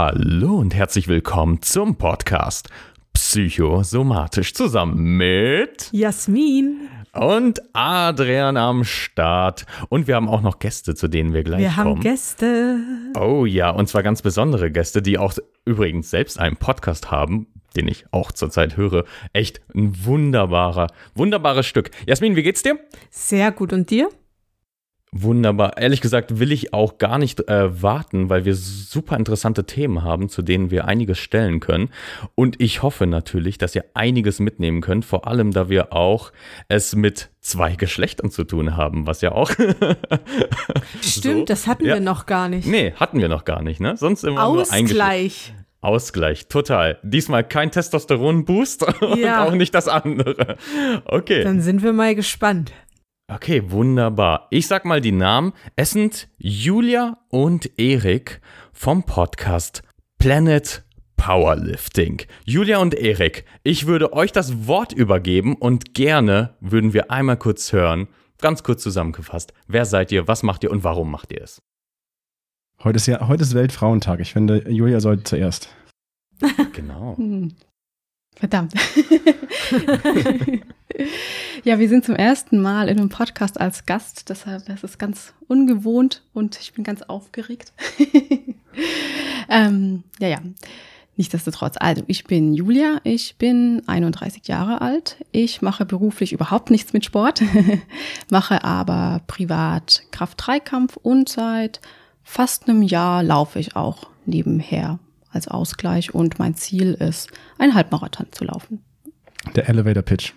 Hallo und herzlich willkommen zum Podcast Psychosomatisch zusammen mit Jasmin und Adrian am Start. Und wir haben auch noch Gäste, zu denen wir gleich Wir kommen. haben Gäste. Oh ja, und zwar ganz besondere Gäste, die auch übrigens selbst einen Podcast haben, den ich auch zurzeit höre. Echt ein wunderbarer, wunderbares Stück. Jasmin, wie geht's dir? Sehr gut. Und dir? Wunderbar. Ehrlich gesagt will ich auch gar nicht äh, warten, weil wir super interessante Themen haben, zu denen wir einiges stellen können. Und ich hoffe natürlich, dass ihr einiges mitnehmen könnt, vor allem da wir auch es mit zwei Geschlechtern zu tun haben, was ja auch. Stimmt, So. das hatten Ja. wir noch gar nicht. nee, hatten wir noch gar nicht, ne? Sonst immer nur ein Geschlecht. Ausgleich. Ausgleich, total. Diesmal kein Testosteron-Boost und Ja. auch nicht das andere. Okay. Dann sind wir mal gespannt. Okay, wunderbar. Ich sag mal die Namen. Es sind Julia und Erik vom Podcast Planet Powerlifting. Julia und Erik, ich würde euch das Wort übergeben und gerne würden wir einmal kurz hören, ganz kurz zusammengefasst, wer seid ihr, was macht ihr und warum macht ihr es? Heute ist ja, heute ist Weltfrauentag. Ich finde, Julia sollte zuerst. Genau. Verdammt. ja, wir sind zum ersten Mal in einem Podcast als Gast, deshalb das ist ganz ungewohnt und ich bin ganz aufgeregt. ähm, ja, ja. Nichtsdestotrotz, also ich bin Julia, ich bin 31 Jahre alt. Ich mache beruflich überhaupt nichts mit Sport, mache aber privat Kraft-3-Kampf und seit fast einem Jahr laufe ich auch nebenher als Ausgleich und mein Ziel ist, einen Halbmarathon zu laufen. Der Elevator Pitch.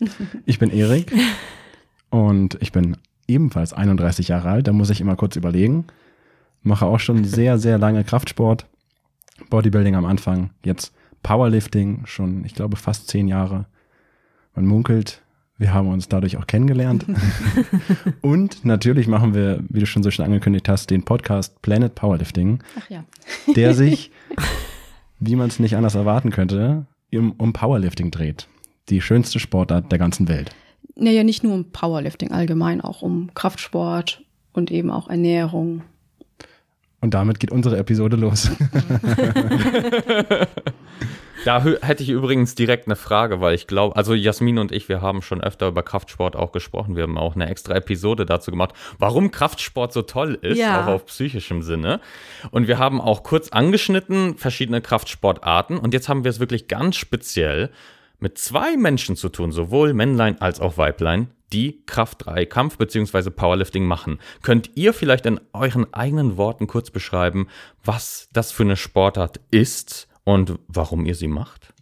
Ich bin Erik und ich bin ebenfalls 31 Jahre alt. Da muss ich immer kurz überlegen. Mache auch schon sehr, sehr lange Kraftsport. Bodybuilding am Anfang, jetzt Powerlifting, schon, ich glaube, fast zehn Jahre. Man munkelt, wir haben uns dadurch auch kennengelernt. und natürlich machen wir, wie du schon so schön angekündigt hast, den Podcast Planet Powerlifting. Ach ja. der sich, wie man es nicht anders erwarten könnte, um, Powerlifting dreht. Die schönste Sportart der ganzen Welt. Naja, nicht nur um Powerlifting, allgemein auch um Kraftsport und eben auch Ernährung. Und damit geht unsere Episode los. Da hätte ich übrigens direkt eine Frage, weil ich glaube, also Jasmin und ich, wir haben schon öfter über Kraftsport auch gesprochen. Wir haben auch eine extra Episode dazu gemacht, warum Kraftsport so toll ist, Ja. auch auf psychischem Sinne. Und wir haben auch kurz angeschnitten verschiedene Kraftsportarten. Und jetzt haben wir es wirklich ganz speziell mit zwei Menschen zu tun, sowohl Männlein als auch Weiblein, die Kraft 3 Kampf bzw. Powerlifting machen. Könnt ihr vielleicht in euren eigenen Worten kurz beschreiben, was das für eine Sportart ist und warum ihr sie macht?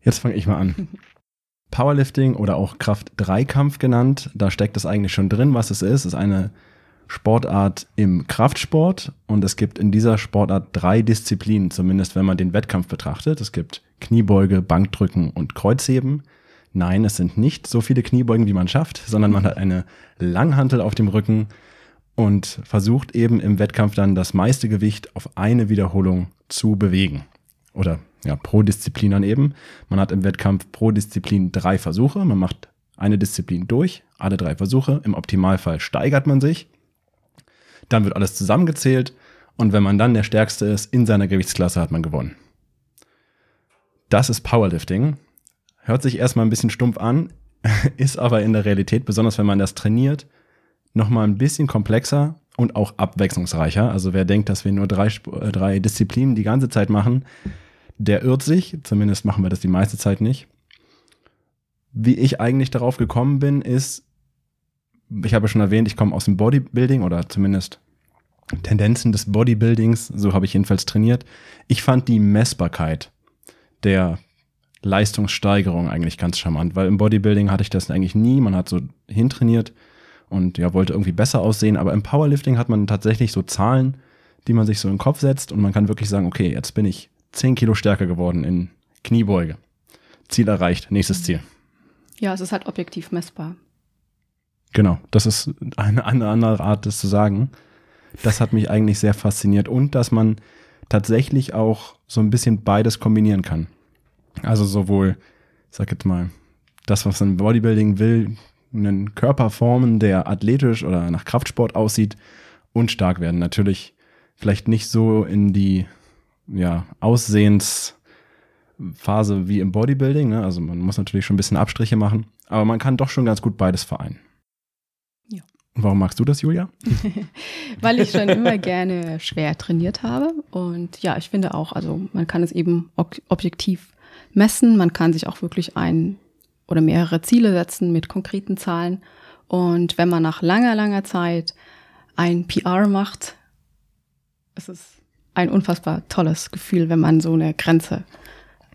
Jetzt fange ich mal an. Powerlifting oder auch Kraft-3-Kampf genannt, da steckt es eigentlich schon drin, was es ist. Es ist eine Sportart im Kraftsport und es gibt in dieser Sportart drei Disziplinen, zumindest wenn man den Wettkampf betrachtet. Es gibt Kniebeuge, Bankdrücken und Kreuzheben. Nein, es sind nicht so viele Kniebeugen, wie man schafft, sondern man hat eine Langhantel auf dem Rücken und versucht eben im Wettkampf dann das meiste Gewicht auf eine Wiederholung zu bewegen. Oder ja, pro Disziplin dann eben. Man hat im Wettkampf pro Disziplin drei Versuche. Man macht eine Disziplin durch, alle drei Versuche. Im Optimalfall steigert man sich. Dann wird alles zusammengezählt. Und wenn man dann der Stärkste ist in seiner Gewichtsklasse, hat man gewonnen. Das ist Powerlifting. Hört sich erstmal ein bisschen stumpf an, ist aber in der Realität, besonders wenn man das trainiert, nochmal ein bisschen komplexer und auch abwechslungsreicher. Also wer denkt, dass wir nur drei, äh, drei Disziplinen die ganze Zeit machen, der irrt sich. Zumindest machen wir das die meiste Zeit nicht. Wie ich eigentlich darauf gekommen bin, ist, ich habe schon erwähnt, ich komme aus dem Bodybuilding oder zumindest Tendenzen des Bodybuildings, so habe ich jedenfalls trainiert. Ich fand die Messbarkeit der Leistungssteigerung eigentlich ganz charmant, weil im Bodybuilding hatte ich das eigentlich nie. Man hat so hintrainiert und ja, wollte irgendwie besser aussehen, aber im Powerlifting hat man tatsächlich so Zahlen, die man sich so in den Kopf setzt und man kann wirklich sagen, okay, jetzt bin ich 10 Kilo stärker geworden in Kniebeuge. Ziel erreicht, nächstes Ziel. Ja, es ist halt objektiv messbar. Genau, das ist eine eine andere Art, das zu sagen. Das hat mich eigentlich sehr fasziniert und dass man tatsächlich auch so ein bisschen beides kombinieren kann. Also sowohl, ich sag jetzt mal, das, was ein Bodybuilding will, einen Körper formen, der athletisch oder nach Kraftsport aussieht und stark werden. Natürlich vielleicht nicht so in die ja, Aussehensphase wie im Bodybuilding. Ne? Also man muss natürlich schon ein bisschen Abstriche machen, aber man kann doch schon ganz gut beides vereinen. Ja. Und warum magst du das, Julia? Weil ich schon immer gerne schwer trainiert habe. Und ja, ich finde auch, also man kann es eben ob objektiv messen. Man kann sich auch wirklich ein oder mehrere Ziele setzen mit konkreten Zahlen. Und wenn man nach langer, langer Zeit ein PR macht, ist es ein unfassbar tolles Gefühl, wenn man so eine Grenze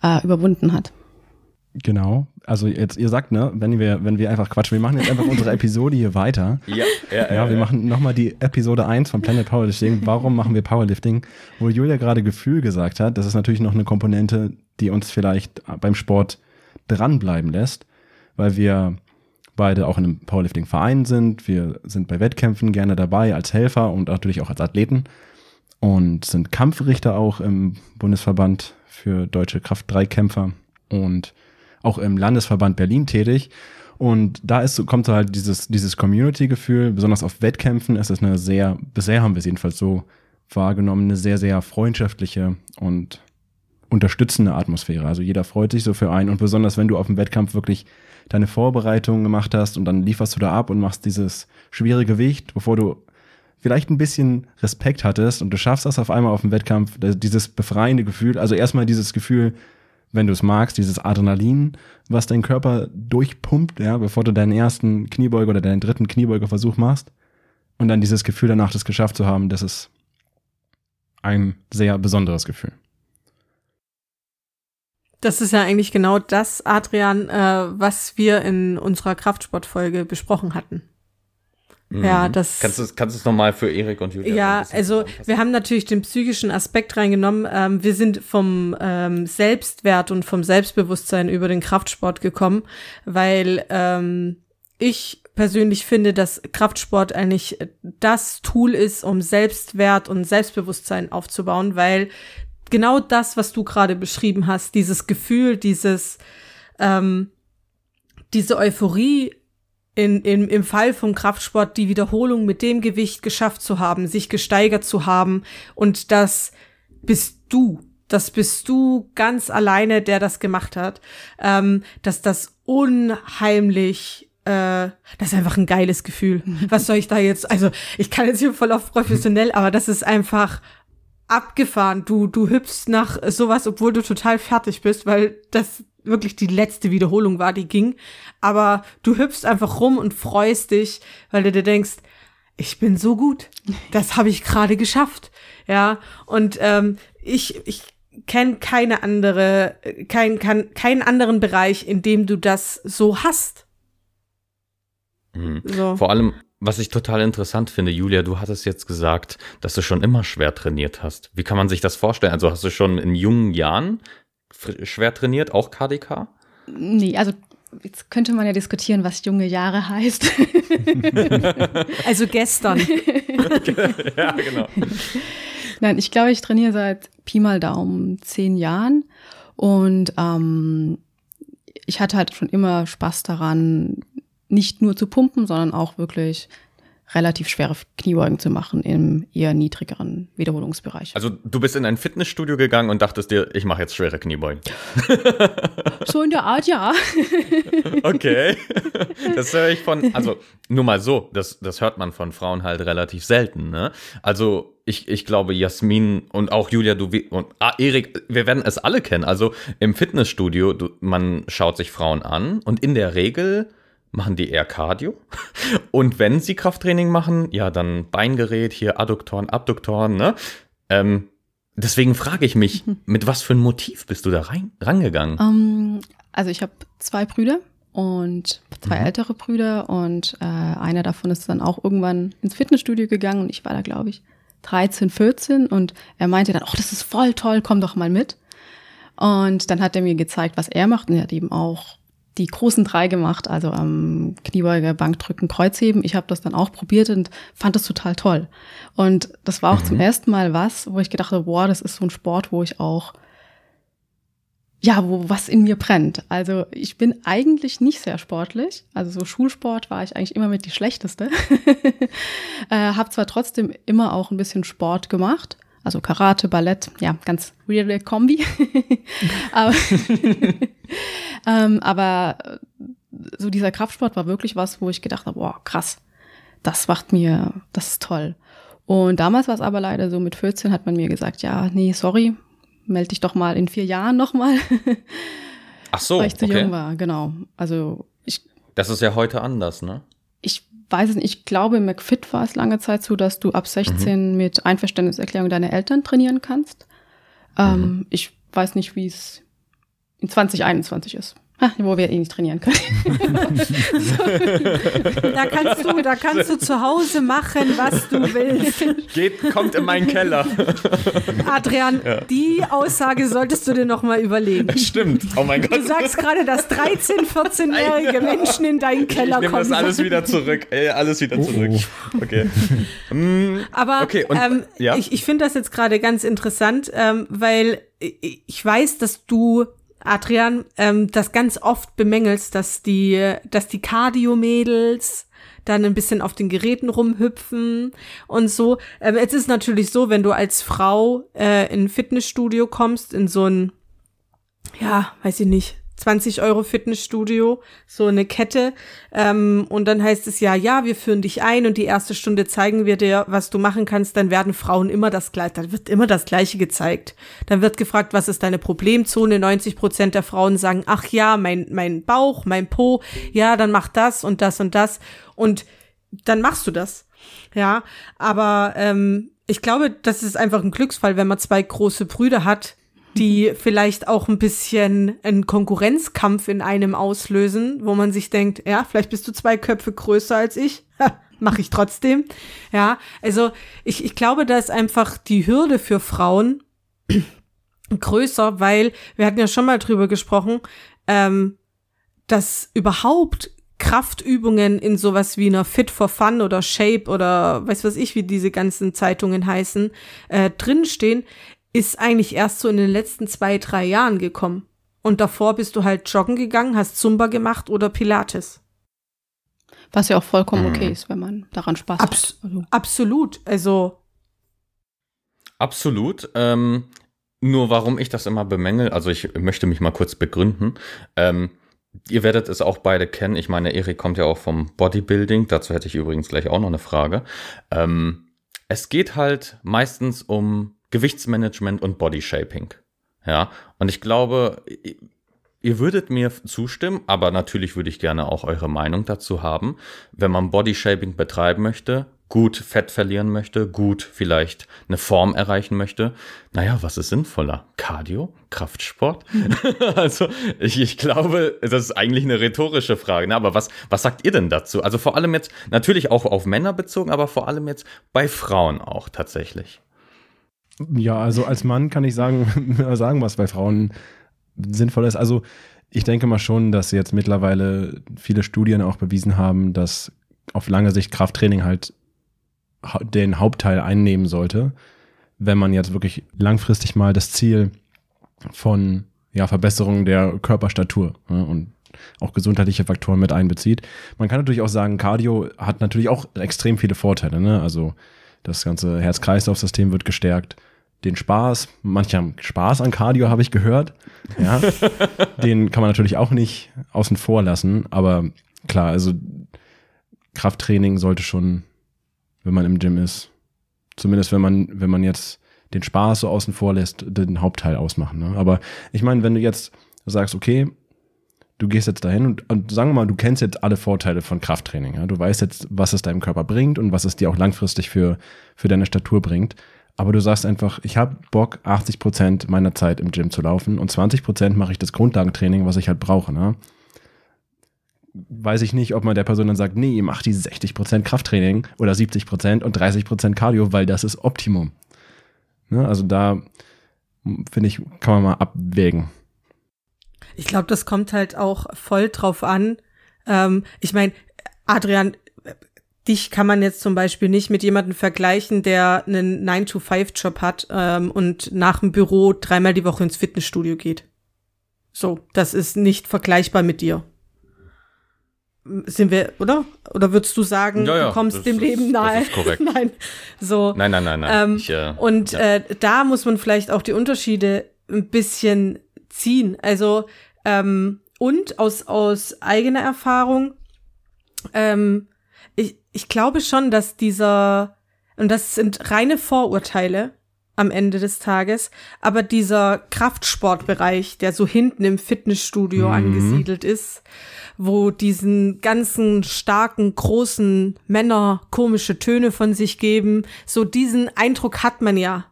äh, überwunden hat. Genau. Also jetzt, ihr sagt, ne, wenn wir, wenn wir einfach quatschen, wir machen jetzt einfach unsere Episode hier weiter. Ja, ja, Ja, wir machen nochmal die Episode 1 von Planet Powerlifting. Warum machen wir Powerlifting? Wo Julia gerade Gefühl gesagt hat, das ist natürlich noch eine Komponente, die uns vielleicht beim Sport dranbleiben lässt, weil wir beide auch in einem Powerlifting-Verein sind. Wir sind bei Wettkämpfen gerne dabei als Helfer und natürlich auch als Athleten und sind Kampfrichter auch im Bundesverband für deutsche Kraft-3-Kämpfer und auch im Landesverband Berlin tätig. Und da ist, kommt so halt dieses, dieses Community-Gefühl, besonders auf Wettkämpfen ist eine sehr, bisher haben wir es jedenfalls so wahrgenommen, eine sehr, sehr freundschaftliche und unterstützende Atmosphäre. Also jeder freut sich so für einen und besonders wenn du auf dem Wettkampf wirklich deine Vorbereitungen gemacht hast und dann lieferst du da ab und machst dieses schwere Gewicht, bevor du vielleicht ein bisschen Respekt hattest und du schaffst das auf einmal auf dem Wettkampf, dieses befreiende Gefühl, also erstmal dieses Gefühl, wenn du es magst, dieses Adrenalin, was dein Körper durchpumpt, ja, bevor du deinen ersten Kniebeuger oder deinen dritten Kniebeugerversuch machst. Und dann dieses Gefühl danach, das geschafft zu haben, das ist ein sehr besonderes Gefühl. Das ist ja eigentlich genau das, Adrian, äh, was wir in unserer Kraftsportfolge besprochen hatten. Mhm. Ja, das. Kannst du kannst du es nochmal für Erik und Julia? Ja, also wir haben natürlich den psychischen Aspekt reingenommen. Ähm, wir sind vom ähm, Selbstwert und vom Selbstbewusstsein über den Kraftsport gekommen, weil ähm, ich persönlich finde, dass Kraftsport eigentlich das Tool ist, um Selbstwert und Selbstbewusstsein aufzubauen, weil genau das, was du gerade beschrieben hast, dieses Gefühl, dieses ähm, diese Euphorie in, in, im Fall vom Kraftsport die Wiederholung mit dem Gewicht geschafft zu haben, sich gesteigert zu haben und das bist du. Das bist du ganz alleine, der das gemacht hat. Ähm, dass das unheimlich äh, das ist einfach ein geiles Gefühl. Was soll ich da jetzt? Also, ich kann jetzt hier voll auf professionell, aber das ist einfach abgefahren. Du, du hüpfst nach sowas, obwohl du total fertig bist, weil das wirklich die letzte Wiederholung war, die ging. Aber du hüpfst einfach rum und freust dich, weil du dir denkst, ich bin so gut. Das habe ich gerade geschafft. Ja, und ähm, ich, ich kenne keine andere, kein, kein, keinen anderen Bereich, in dem du das so hast. Mhm. So. Vor allem, was ich total interessant finde, Julia, du hattest jetzt gesagt, dass du schon immer schwer trainiert hast. Wie kann man sich das vorstellen? Also hast du schon in jungen Jahren schwer trainiert, auch KDK? Nee, also jetzt könnte man ja diskutieren, was junge Jahre heißt. Also gestern. ja, genau. Nein, ich glaube, ich trainiere seit Pi mal Daumen zehn Jahren und ähm, ich hatte halt schon immer Spaß daran, nicht nur zu pumpen, sondern auch wirklich relativ schwere Kniebeugen zu machen im eher niedrigeren Wiederholungsbereich. Also du bist in ein Fitnessstudio gegangen und dachtest dir, ich mache jetzt schwere Kniebeugen. so in der Art, ja. Okay. Das höre ich von, also nur mal so, das, das hört man von Frauen halt relativ selten, ne? Also ich, ich glaube, Jasmin und auch Julia, du und ah, Erik, wir werden es alle kennen. Also im Fitnessstudio, du, man schaut sich Frauen an und in der Regel machen die eher Cardio. Und wenn sie Krafttraining machen, ja, dann Beingerät, hier Adduktoren, Abduktoren, ne? Ähm, deswegen frage ich mich, mit was für ein Motiv bist du da rein, rangegangen? Ähm, also ich habe zwei Brüder und zwei Mhm. ältere Brüder und äh, einer davon ist dann auch irgendwann ins Fitnessstudio gegangen und ich war da, glaube ich, 13, 14 und er meinte dann, oh, das ist voll toll, komm doch mal mit. Und dann hat er mir gezeigt, was er macht und er hat eben auch die großen drei gemacht, also am Kniebeuge, Bankdrücken, Kreuzheben. Ich habe das dann auch probiert und fand das total toll. Und das war auch zum ersten Mal was, wo ich gedacht habe, boah, das ist so ein Sport, wo ich auch ja, wo was in mir brennt. Also ich bin eigentlich nicht sehr sportlich. Also so Schulsport war ich eigentlich immer mit die schlechteste. äh, habe zwar trotzdem immer auch ein bisschen Sport gemacht. Also Karate, Ballett, ja, ganz weirde Kombi. aber, ähm, aber so dieser Kraftsport war wirklich was, wo ich gedacht habe, boah, krass, das macht mir, das ist toll. Und damals war es aber leider so, mit 14 hat man mir gesagt, ja, nee, sorry, melde dich doch mal in vier Jahren nochmal. Ach so, weil ich zu okay. jung war, genau. Also ich, Das ist ja heute anders, ne? ich weiß es nicht, ich glaube, im McFit war es lange Zeit so, dass du ab 16 mit Einverständniserklärung deine Eltern trainieren kannst. Ähm, Ich weiß nicht, wie es in 2021 ist. Ha, wo wir eh nicht trainieren können. Da kannst du, da kannst du zu Hause machen, was du willst. Geht, kommt in meinen Keller. Adrian, die Aussage solltest du dir noch mal überlegen. Stimmt. Oh mein Gott. Du sagst gerade, dass 13, 14-jährige Menschen in deinen Ich Keller nehme kommen. das alles wieder zurück. Ey, alles wieder Oh, zurück. Okay. Mm, Aber Okay, und- ähm, ja? ich, ich finde das jetzt gerade ganz interessant, ähm, weil ich ich weiß, dass du, Adrian, ähm, das ganz oft bemängelst, dass die, dass die Cardio-Mädels dann ein bisschen auf den Geräten rumhüpfen und so. Ähm, es ist natürlich so, wenn du als Frau äh, in ein Fitnessstudio kommst, in so ein, ja, weiß ich nicht, 20 Euro Fitnessstudio, so eine Kette. Ähm, und dann heißt es ja, ja, wir führen dich ein und die erste Stunde zeigen wir dir, was du machen kannst. Dann werden Frauen immer das gleiche, dann wird immer das Gleiche gezeigt. Dann wird gefragt, was ist deine Problemzone? 90 Prozent der Frauen sagen, ach ja, mein, mein Bauch, mein Po, ja, dann mach das und das und das. Und dann machst du das. Ja, aber ähm, ich glaube, das ist einfach ein Glücksfall, wenn man zwei große Brüder hat, die vielleicht auch ein bisschen einen Konkurrenzkampf in einem auslösen, wo man sich denkt, ja, vielleicht bist du zwei Köpfe größer als ich, mache ich trotzdem. Ja, also ich, ich glaube, da ist einfach die Hürde für Frauen größer, weil wir hatten ja schon mal drüber gesprochen, ähm, dass überhaupt Kraftübungen in sowas wie einer Fit for Fun oder Shape oder weiß was ich, wie diese ganzen Zeitungen heißen, äh, drinstehen, ist eigentlich erst so in den letzten zwei, drei Jahren gekommen. Und davor bist du halt joggen gegangen, hast Zumba gemacht oder Pilates. Was ja auch vollkommen Mhm. okay ist, wenn man daran Spaß Abs- hat. Also, Absolut. Also, Absolut. Ähm, nur warum ich das immer bemängel, also ich möchte mich mal kurz begründen. Ähm, ihr werdet es auch beide kennen. Ich meine, Erik kommt ja auch vom Bodybuilding. Dazu hätte ich übrigens gleich auch noch eine Frage. Ähm, es geht halt meistens um Gewichtsmanagement und Bodyshaping. Ja, und ich glaube, ihr würdet mir zustimmen, aber natürlich würde ich gerne auch eure Meinung dazu haben. Wenn man Bodyshaping betreiben möchte, gut Fett verlieren möchte, gut vielleicht eine Form erreichen möchte, naja, was ist sinnvoller? Cardio? Kraftsport? also ich, ich glaube, das ist eigentlich eine rhetorische Frage. Ne? Aber was, was sagt ihr denn dazu? Also vor allem jetzt, natürlich auch auf Männer bezogen, aber vor allem jetzt bei Frauen auch tatsächlich. Ja, also als Mann kann ich sagen, sagen, was bei Frauen sinnvoll ist. Also ich denke mal schon, dass jetzt mittlerweile viele Studien auch bewiesen haben, dass auf lange Sicht Krafttraining halt den Hauptteil einnehmen sollte, wenn man jetzt wirklich langfristig mal das Ziel von ja, Verbesserung der Körperstatur ne, und auch gesundheitliche Faktoren mit einbezieht. Man kann natürlich auch sagen, Cardio hat natürlich auch extrem viele Vorteile. Ne? Also das ganze Herz-Kreislauf-System wird gestärkt. Den Spaß, manche haben Spaß an Cardio, habe ich gehört. Ja, den kann man natürlich auch nicht außen vor lassen. Aber klar, also Krafttraining sollte schon, wenn man im Gym ist, zumindest wenn man, wenn man jetzt den Spaß so außen vor lässt, den Hauptteil ausmachen. Ne? Aber ich meine, wenn du jetzt sagst, okay, du gehst jetzt dahin und, und sagen wir mal, du kennst jetzt alle Vorteile von Krafttraining. Ja? Du weißt jetzt, was es deinem Körper bringt und was es dir auch langfristig für, für deine Statur bringt. Aber du sagst einfach, ich habe Bock, 80 Prozent meiner Zeit im Gym zu laufen und 20 Prozent mache ich das Grundlagentraining, was ich halt brauche. Ne? Weiß ich nicht, ob man der Person dann sagt, nee, mach die 60 Prozent Krafttraining oder 70 Prozent und 30 Prozent Cardio, weil das ist Optimum. Ne? Also da finde ich, kann man mal abwägen. Ich glaube, das kommt halt auch voll drauf an. Ähm, ich meine, Adrian, dich kann man jetzt zum Beispiel nicht mit jemandem vergleichen, der einen 9-to-5-Job hat ähm, und nach dem Büro dreimal die Woche ins Fitnessstudio geht. So, das ist nicht vergleichbar mit dir. Sind wir, oder? Oder würdest du sagen, Ja, ja, du kommst das dem ist- Leben das nahe? ist korrekt. nein. So. Nein, nein, nein, nein. Ähm, ich, äh, Und ja. äh, da muss man vielleicht auch die Unterschiede ein bisschen ziehen. Also, ähm, und aus, aus eigener Erfahrung, ähm, ich, ich glaube schon, dass dieser, und das sind reine Vorurteile am Ende des Tages, aber dieser Kraftsportbereich, der so hinten im Fitnessstudio Mhm. angesiedelt ist, wo diesen ganzen starken, großen Männer komische Töne von sich geben, so diesen Eindruck hat man ja.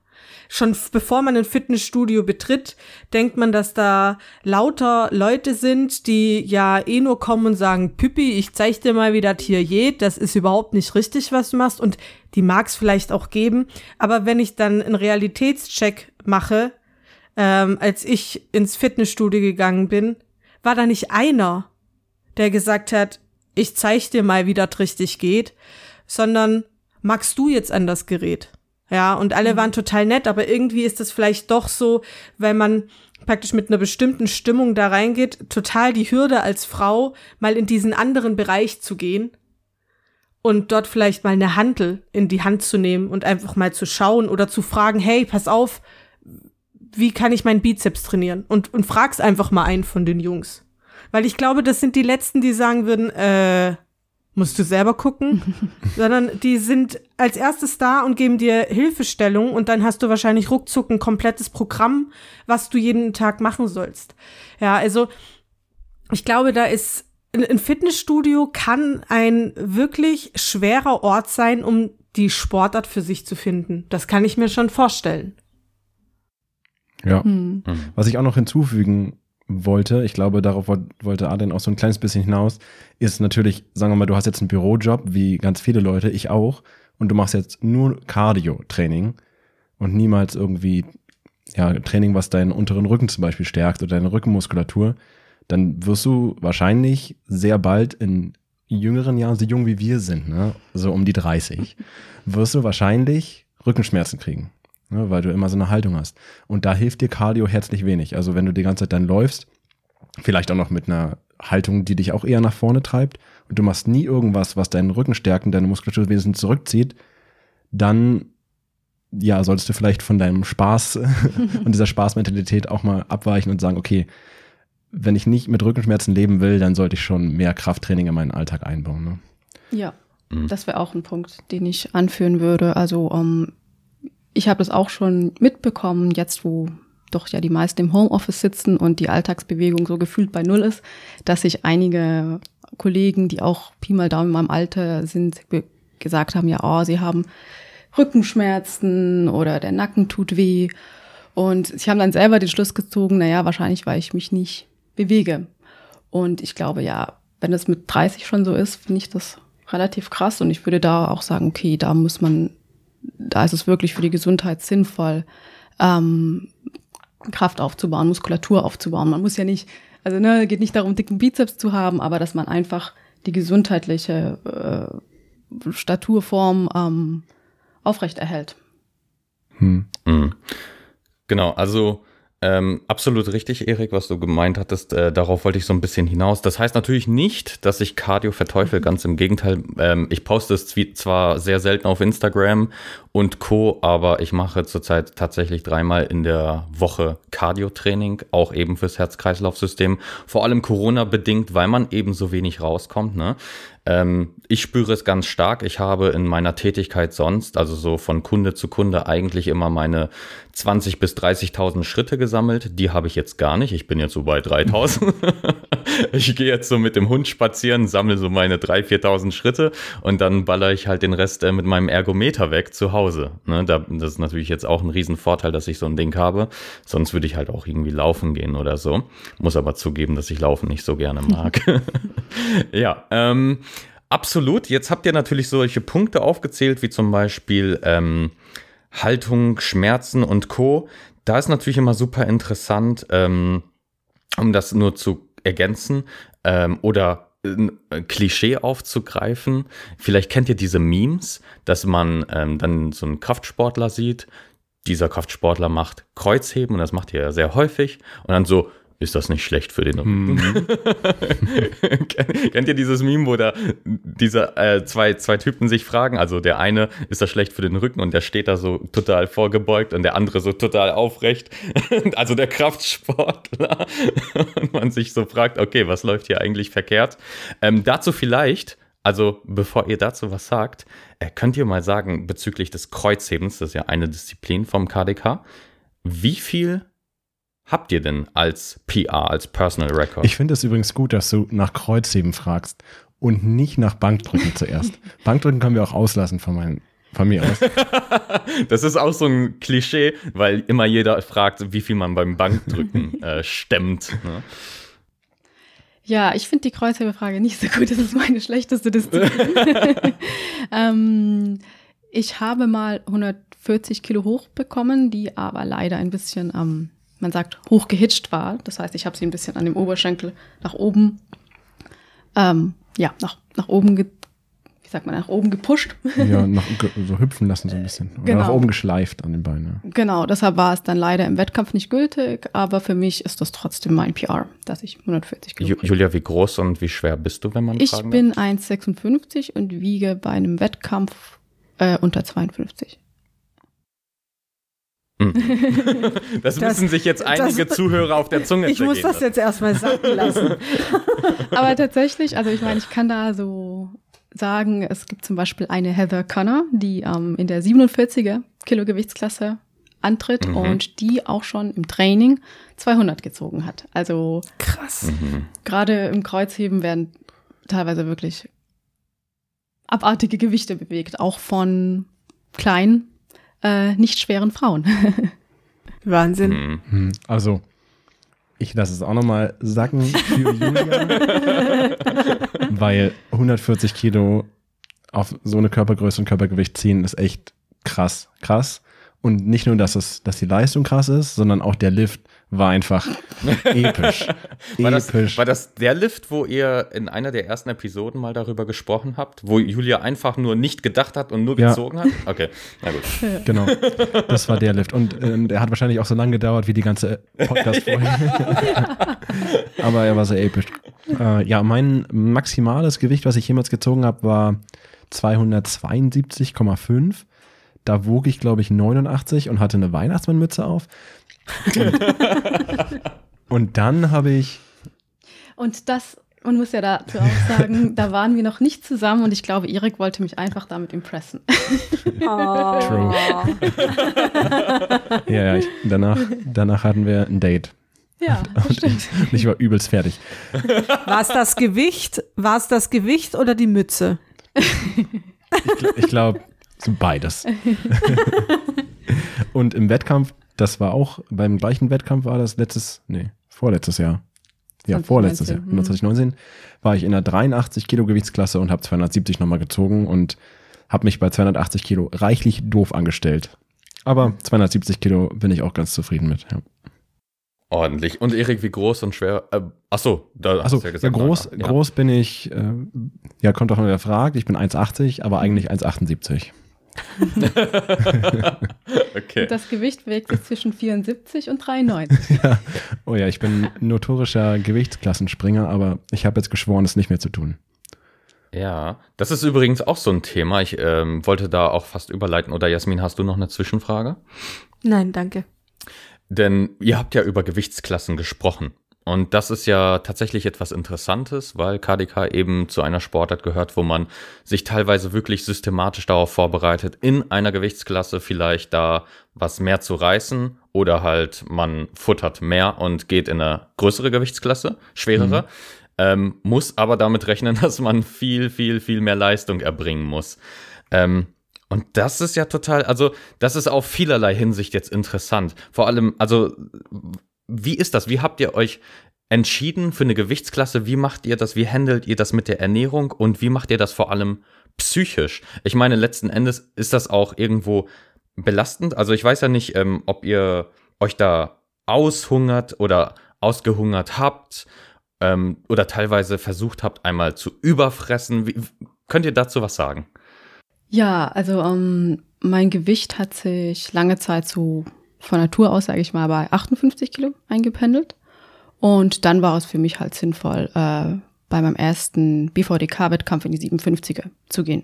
Schon bevor man ein Fitnessstudio betritt, denkt man, dass da lauter Leute sind, die ja eh nur kommen und sagen, Püppi, ich zeig dir mal, wie das hier geht. Das ist überhaupt nicht richtig, was du machst. Und die mag es vielleicht auch geben. Aber wenn ich dann einen Realitätscheck mache, ähm, als ich ins Fitnessstudio gegangen bin, war da nicht einer, der gesagt hat, ich zeig dir mal, wie das richtig geht, sondern magst du jetzt an das Gerät? Ja, und alle waren total nett, aber irgendwie ist das vielleicht doch so, weil man praktisch mit einer bestimmten Stimmung da reingeht, total die Hürde als Frau, mal in diesen anderen Bereich zu gehen und dort vielleicht mal eine Handel in die Hand zu nehmen und einfach mal zu schauen oder zu fragen, hey, pass auf, wie kann ich meinen Bizeps trainieren? Und, und frag's einfach mal einen von den Jungs. Weil ich glaube, das sind die Letzten, die sagen würden, äh, musst du selber gucken, sondern die sind als erstes da und geben dir Hilfestellung und dann hast du wahrscheinlich ruckzuck ein komplettes Programm, was du jeden Tag machen sollst. Ja, also ich glaube, da ist ein Fitnessstudio kann ein wirklich schwerer Ort sein, um die Sportart für sich zu finden. Das kann ich mir schon vorstellen. Ja. Hm. Mhm. Was ich auch noch hinzufügen wollte, ich glaube, darauf woll- wollte Adrian auch so ein kleines bisschen hinaus, ist natürlich, sagen wir mal, du hast jetzt einen Bürojob, wie ganz viele Leute, ich auch, und du machst jetzt nur Cardio-Training und niemals irgendwie, ja, Training, was deinen unteren Rücken zum Beispiel stärkt oder deine Rückenmuskulatur, dann wirst du wahrscheinlich sehr bald in jüngeren Jahren, so jung wie wir sind, ne, so um die 30, wirst du wahrscheinlich Rückenschmerzen kriegen ne, weil du immer so eine Haltung hast. Und da hilft dir Cardio herzlich wenig. Also wenn du die ganze Zeit dann läufst, vielleicht auch noch mit einer Haltung, die dich auch eher nach vorne treibt und du machst nie irgendwas, was deinen Rücken stärkt und deine Muskulatur wesentlich zurückzieht, dann ja, solltest du vielleicht von deinem Spaß und dieser Spaßmentalität auch mal abweichen und sagen, okay, wenn ich nicht mit Rückenschmerzen leben will, dann sollte ich schon mehr Krafttraining in meinen Alltag einbauen. Ne? Ja, Mhm. das wäre auch ein Punkt, den ich anführen würde. Also ähm, ich habe das auch schon mitbekommen, jetzt wo doch ja die meisten im Homeoffice sitzen und die Alltagsbewegung so gefühlt bei Null ist, dass sich einige Kollegen, die auch Pi mal Daumen in meinem Alter sind, gesagt haben, ja, oh, sie haben Rückenschmerzen oder der Nacken tut weh. Und sie haben dann selber den Schluss gezogen, naja, wahrscheinlich, weil ich mich nicht bewege. Und ich glaube, ja, wenn es mit 30 schon so ist, finde ich das relativ krass. Und ich würde da auch sagen, okay, da muss man, da ist es wirklich für die Gesundheit sinnvoll, ähm, Kraft aufzubauen, Muskulatur aufzubauen. Man muss ja nicht, also ne, geht nicht darum, dicken Bizeps zu haben, aber dass man einfach die gesundheitliche äh, Staturform ähm, aufrechterhält. Hm. Mhm. Genau, also ähm, absolut richtig, Erik, was du gemeint hattest. Äh, darauf wollte ich so ein bisschen hinaus. Das heißt natürlich nicht, dass ich Cardio verteufel. Ganz im Gegenteil. Ähm, ich poste es zwar sehr selten auf Instagram und Co., aber ich mache zurzeit tatsächlich dreimal in der Woche Cardio-Training, auch eben fürs Herz-Kreislauf-System. Vor allem Corona-bedingt, weil man eben so wenig rauskommt. Ne? Ähm, ich spüre es ganz stark. Ich habe in meiner Tätigkeit sonst, also so von Kunde zu Kunde, eigentlich immer meine 20.000 bis 30.000 Schritte gesammelt. Die habe ich jetzt gar nicht. Ich bin jetzt so bei 3.000. ich gehe jetzt so mit dem Hund spazieren, sammle so meine 3.000, 4.000 Schritte und dann baller ich halt den Rest äh, mit meinem Ergometer weg zu Hause. Ne? Da, das ist natürlich jetzt auch ein Riesenvorteil, dass ich so ein Ding habe. Sonst würde ich halt auch irgendwie laufen gehen oder so. Muss aber zugeben, dass ich Laufen nicht so gerne mag. ja, ähm, absolut. Jetzt habt ihr natürlich solche Punkte aufgezählt, wie zum Beispiel ähm, Haltung, Schmerzen und Co. Da ist natürlich immer super interessant, ähm, um das nur zu ergänzen ähm, oder ein Klischee aufzugreifen. Vielleicht kennt ihr diese Memes, dass man ähm, dann so einen Kraftsportler sieht. Dieser Kraftsportler macht Kreuzheben und das macht er ja sehr häufig. Und dann so, ist das nicht schlecht für den Rücken? Mhm. Kennt ihr dieses Meme, wo da diese äh, zwei, zwei Typen sich fragen? Also der eine, ist das schlecht für den Rücken? Und der steht da so total vorgebeugt und der andere so total aufrecht. also der Kraftsportler. und man sich so fragt, okay, was läuft hier eigentlich verkehrt? Ähm, dazu vielleicht, also bevor ihr dazu was sagt, äh, könnt ihr mal sagen, bezüglich des Kreuzhebens, das ist ja eine Disziplin vom KDK, wie viel habt ihr denn als PR, als Personal Record? Ich finde es übrigens gut, dass du nach Kreuzheben fragst und nicht nach Bankdrücken zuerst. Bankdrücken können wir auch auslassen von, meinen, von mir aus. das ist auch so ein Klischee, weil immer jeder fragt, wie viel man beim Bankdrücken äh, stemmt. Ne? Ja, ich finde die Kreuzhebefrage nicht so gut. Das ist meine schlechteste Disziplin. ähm, ich habe mal 140 Kilo hochbekommen, die aber leider ein bisschen am ähm, man sagt, hochgehitcht war. Das heißt, ich habe sie ein bisschen an dem Oberschenkel nach oben, ähm, ja, nach, nach oben, ge wie sagt man, nach oben gepusht. Ja, nach, so hüpfen lassen so ein bisschen. Oder genau. nach oben geschleift an den Beinen. Genau, deshalb war es dann leider im Wettkampf nicht gültig, aber für mich ist das trotzdem mein PR, dass ich 140 Kilo Julia, wie groß und wie schwer bist du, wenn man Ich bin 1,56 und wiege bei einem Wettkampf äh, unter 52. Hm. Das, das müssen sich jetzt einige das, Zuhörer auf der Zunge Ich muss das jetzt erstmal sagen lassen. Aber tatsächlich, also ich meine, ich kann da so sagen, es gibt zum Beispiel eine Heather Connor, die ähm, in der 47er Kilogewichtsklasse antritt mhm. und die auch schon im Training 200 gezogen hat. Also krass. Mhm. Gerade im Kreuzheben werden teilweise wirklich abartige Gewichte bewegt, auch von kleinen äh, nicht schweren Frauen. Wahnsinn. Hm. hm. Also, ich lasse es auch nochmal sacken für Julia. weil 140 Kilo auf so eine Körpergröße und Körpergewicht ziehen ist echt krass. Krass. Und nicht nur, dass, es, dass die Leistung krass ist, sondern auch der Lift war einfach episch. war, das, episch. war das der Lift, wo ihr in einer der ersten Episoden mal darüber gesprochen habt, wo Julia einfach nur nicht gedacht hat und nur ja. gezogen hat? Okay, na gut. Genau, das war der Lift. Und äh, der hat wahrscheinlich auch so lange gedauert wie die ganze Podcast vorher. Aber er war sehr episch. Äh, ja, mein maximales Gewicht, was ich jemals gezogen habe, war 272,5. Da wog ich, glaube ich, 89 und hatte eine Weihnachtsmannmütze auf. Und, dann habe ich. Und das, man muss ja dazu auch sagen, da waren wir noch nicht zusammen und ich glaube, Erik wollte mich einfach damit impressen. Oh. True. ja, ja, ich, danach, danach hatten wir ein Date. Ja, und, stimmt. Und ich war übelst fertig. War es das Gewicht? War es das Gewicht oder die Mütze? Ich, ich glaube, Beides. und im Wettkampf, das war auch, beim gleichen Wettkampf war das letztes, nee, vorletztes Jahr. Ja, 2019. vorletztes Jahr, 2019, mhm. war ich in der 83 Kilo Gewichtsklasse und habe 270 nochmal gezogen und habe mich bei 280 Kilo reichlich doof angestellt. Aber 270 Kilo bin ich auch ganz zufrieden mit. Ja. Ordentlich. Und Erik, wie groß und schwer? Äh, ach so, da hast du ja gesagt. Ja, groß, ja. groß bin ich, äh, ja, kommt auch noch wer fragt. Ich bin 1,80, aber eigentlich 1,78. okay. Das Gewicht bewegt sich zwischen 74 und 93. Ja. Oh ja, ich bin notorischer Gewichtsklassenspringer, aber ich habe jetzt geschworen, es nicht mehr zu tun. Ja, das ist übrigens auch so ein Thema. Ich ähm, wollte da auch fast überleiten. Oder Jasmin, hast du noch eine Zwischenfrage? Nein, danke. Denn ihr habt ja über Gewichtsklassen gesprochen. Und das ist ja tatsächlich etwas Interessantes, weil KDK eben zu einer Sportart gehört, wo man sich teilweise wirklich systematisch darauf vorbereitet, in einer Gewichtsklasse vielleicht da was mehr zu reißen oder halt man futtert mehr und geht in eine größere Gewichtsklasse, schwerere, mhm. ähm, muss aber damit rechnen, dass man viel, viel, viel mehr Leistung erbringen muss. Ähm, und das ist ja total, also das ist auf vielerlei Hinsicht jetzt interessant. Vor allem, also wie ist das? Wie habt ihr euch entschieden für eine Gewichtsklasse? Wie macht ihr das? Wie handelt ihr das mit der Ernährung? Und wie macht ihr das vor allem psychisch? Ich meine, letzten Endes ist das auch irgendwo belastend. Also ich weiß ja nicht, ähm, ob ihr euch da aushungert oder ausgehungert habt ähm, oder teilweise versucht habt, einmal zu überfressen. Wie, könnt ihr dazu was sagen? Ja, also ähm, mein Gewicht hat sich lange Zeit so von Natur aus, sage ich mal, bei 58 Kilo eingependelt. Und dann war es für mich halt sinnvoll, äh, bei meinem ersten BVDK-Wettkampf in die 57er zu gehen.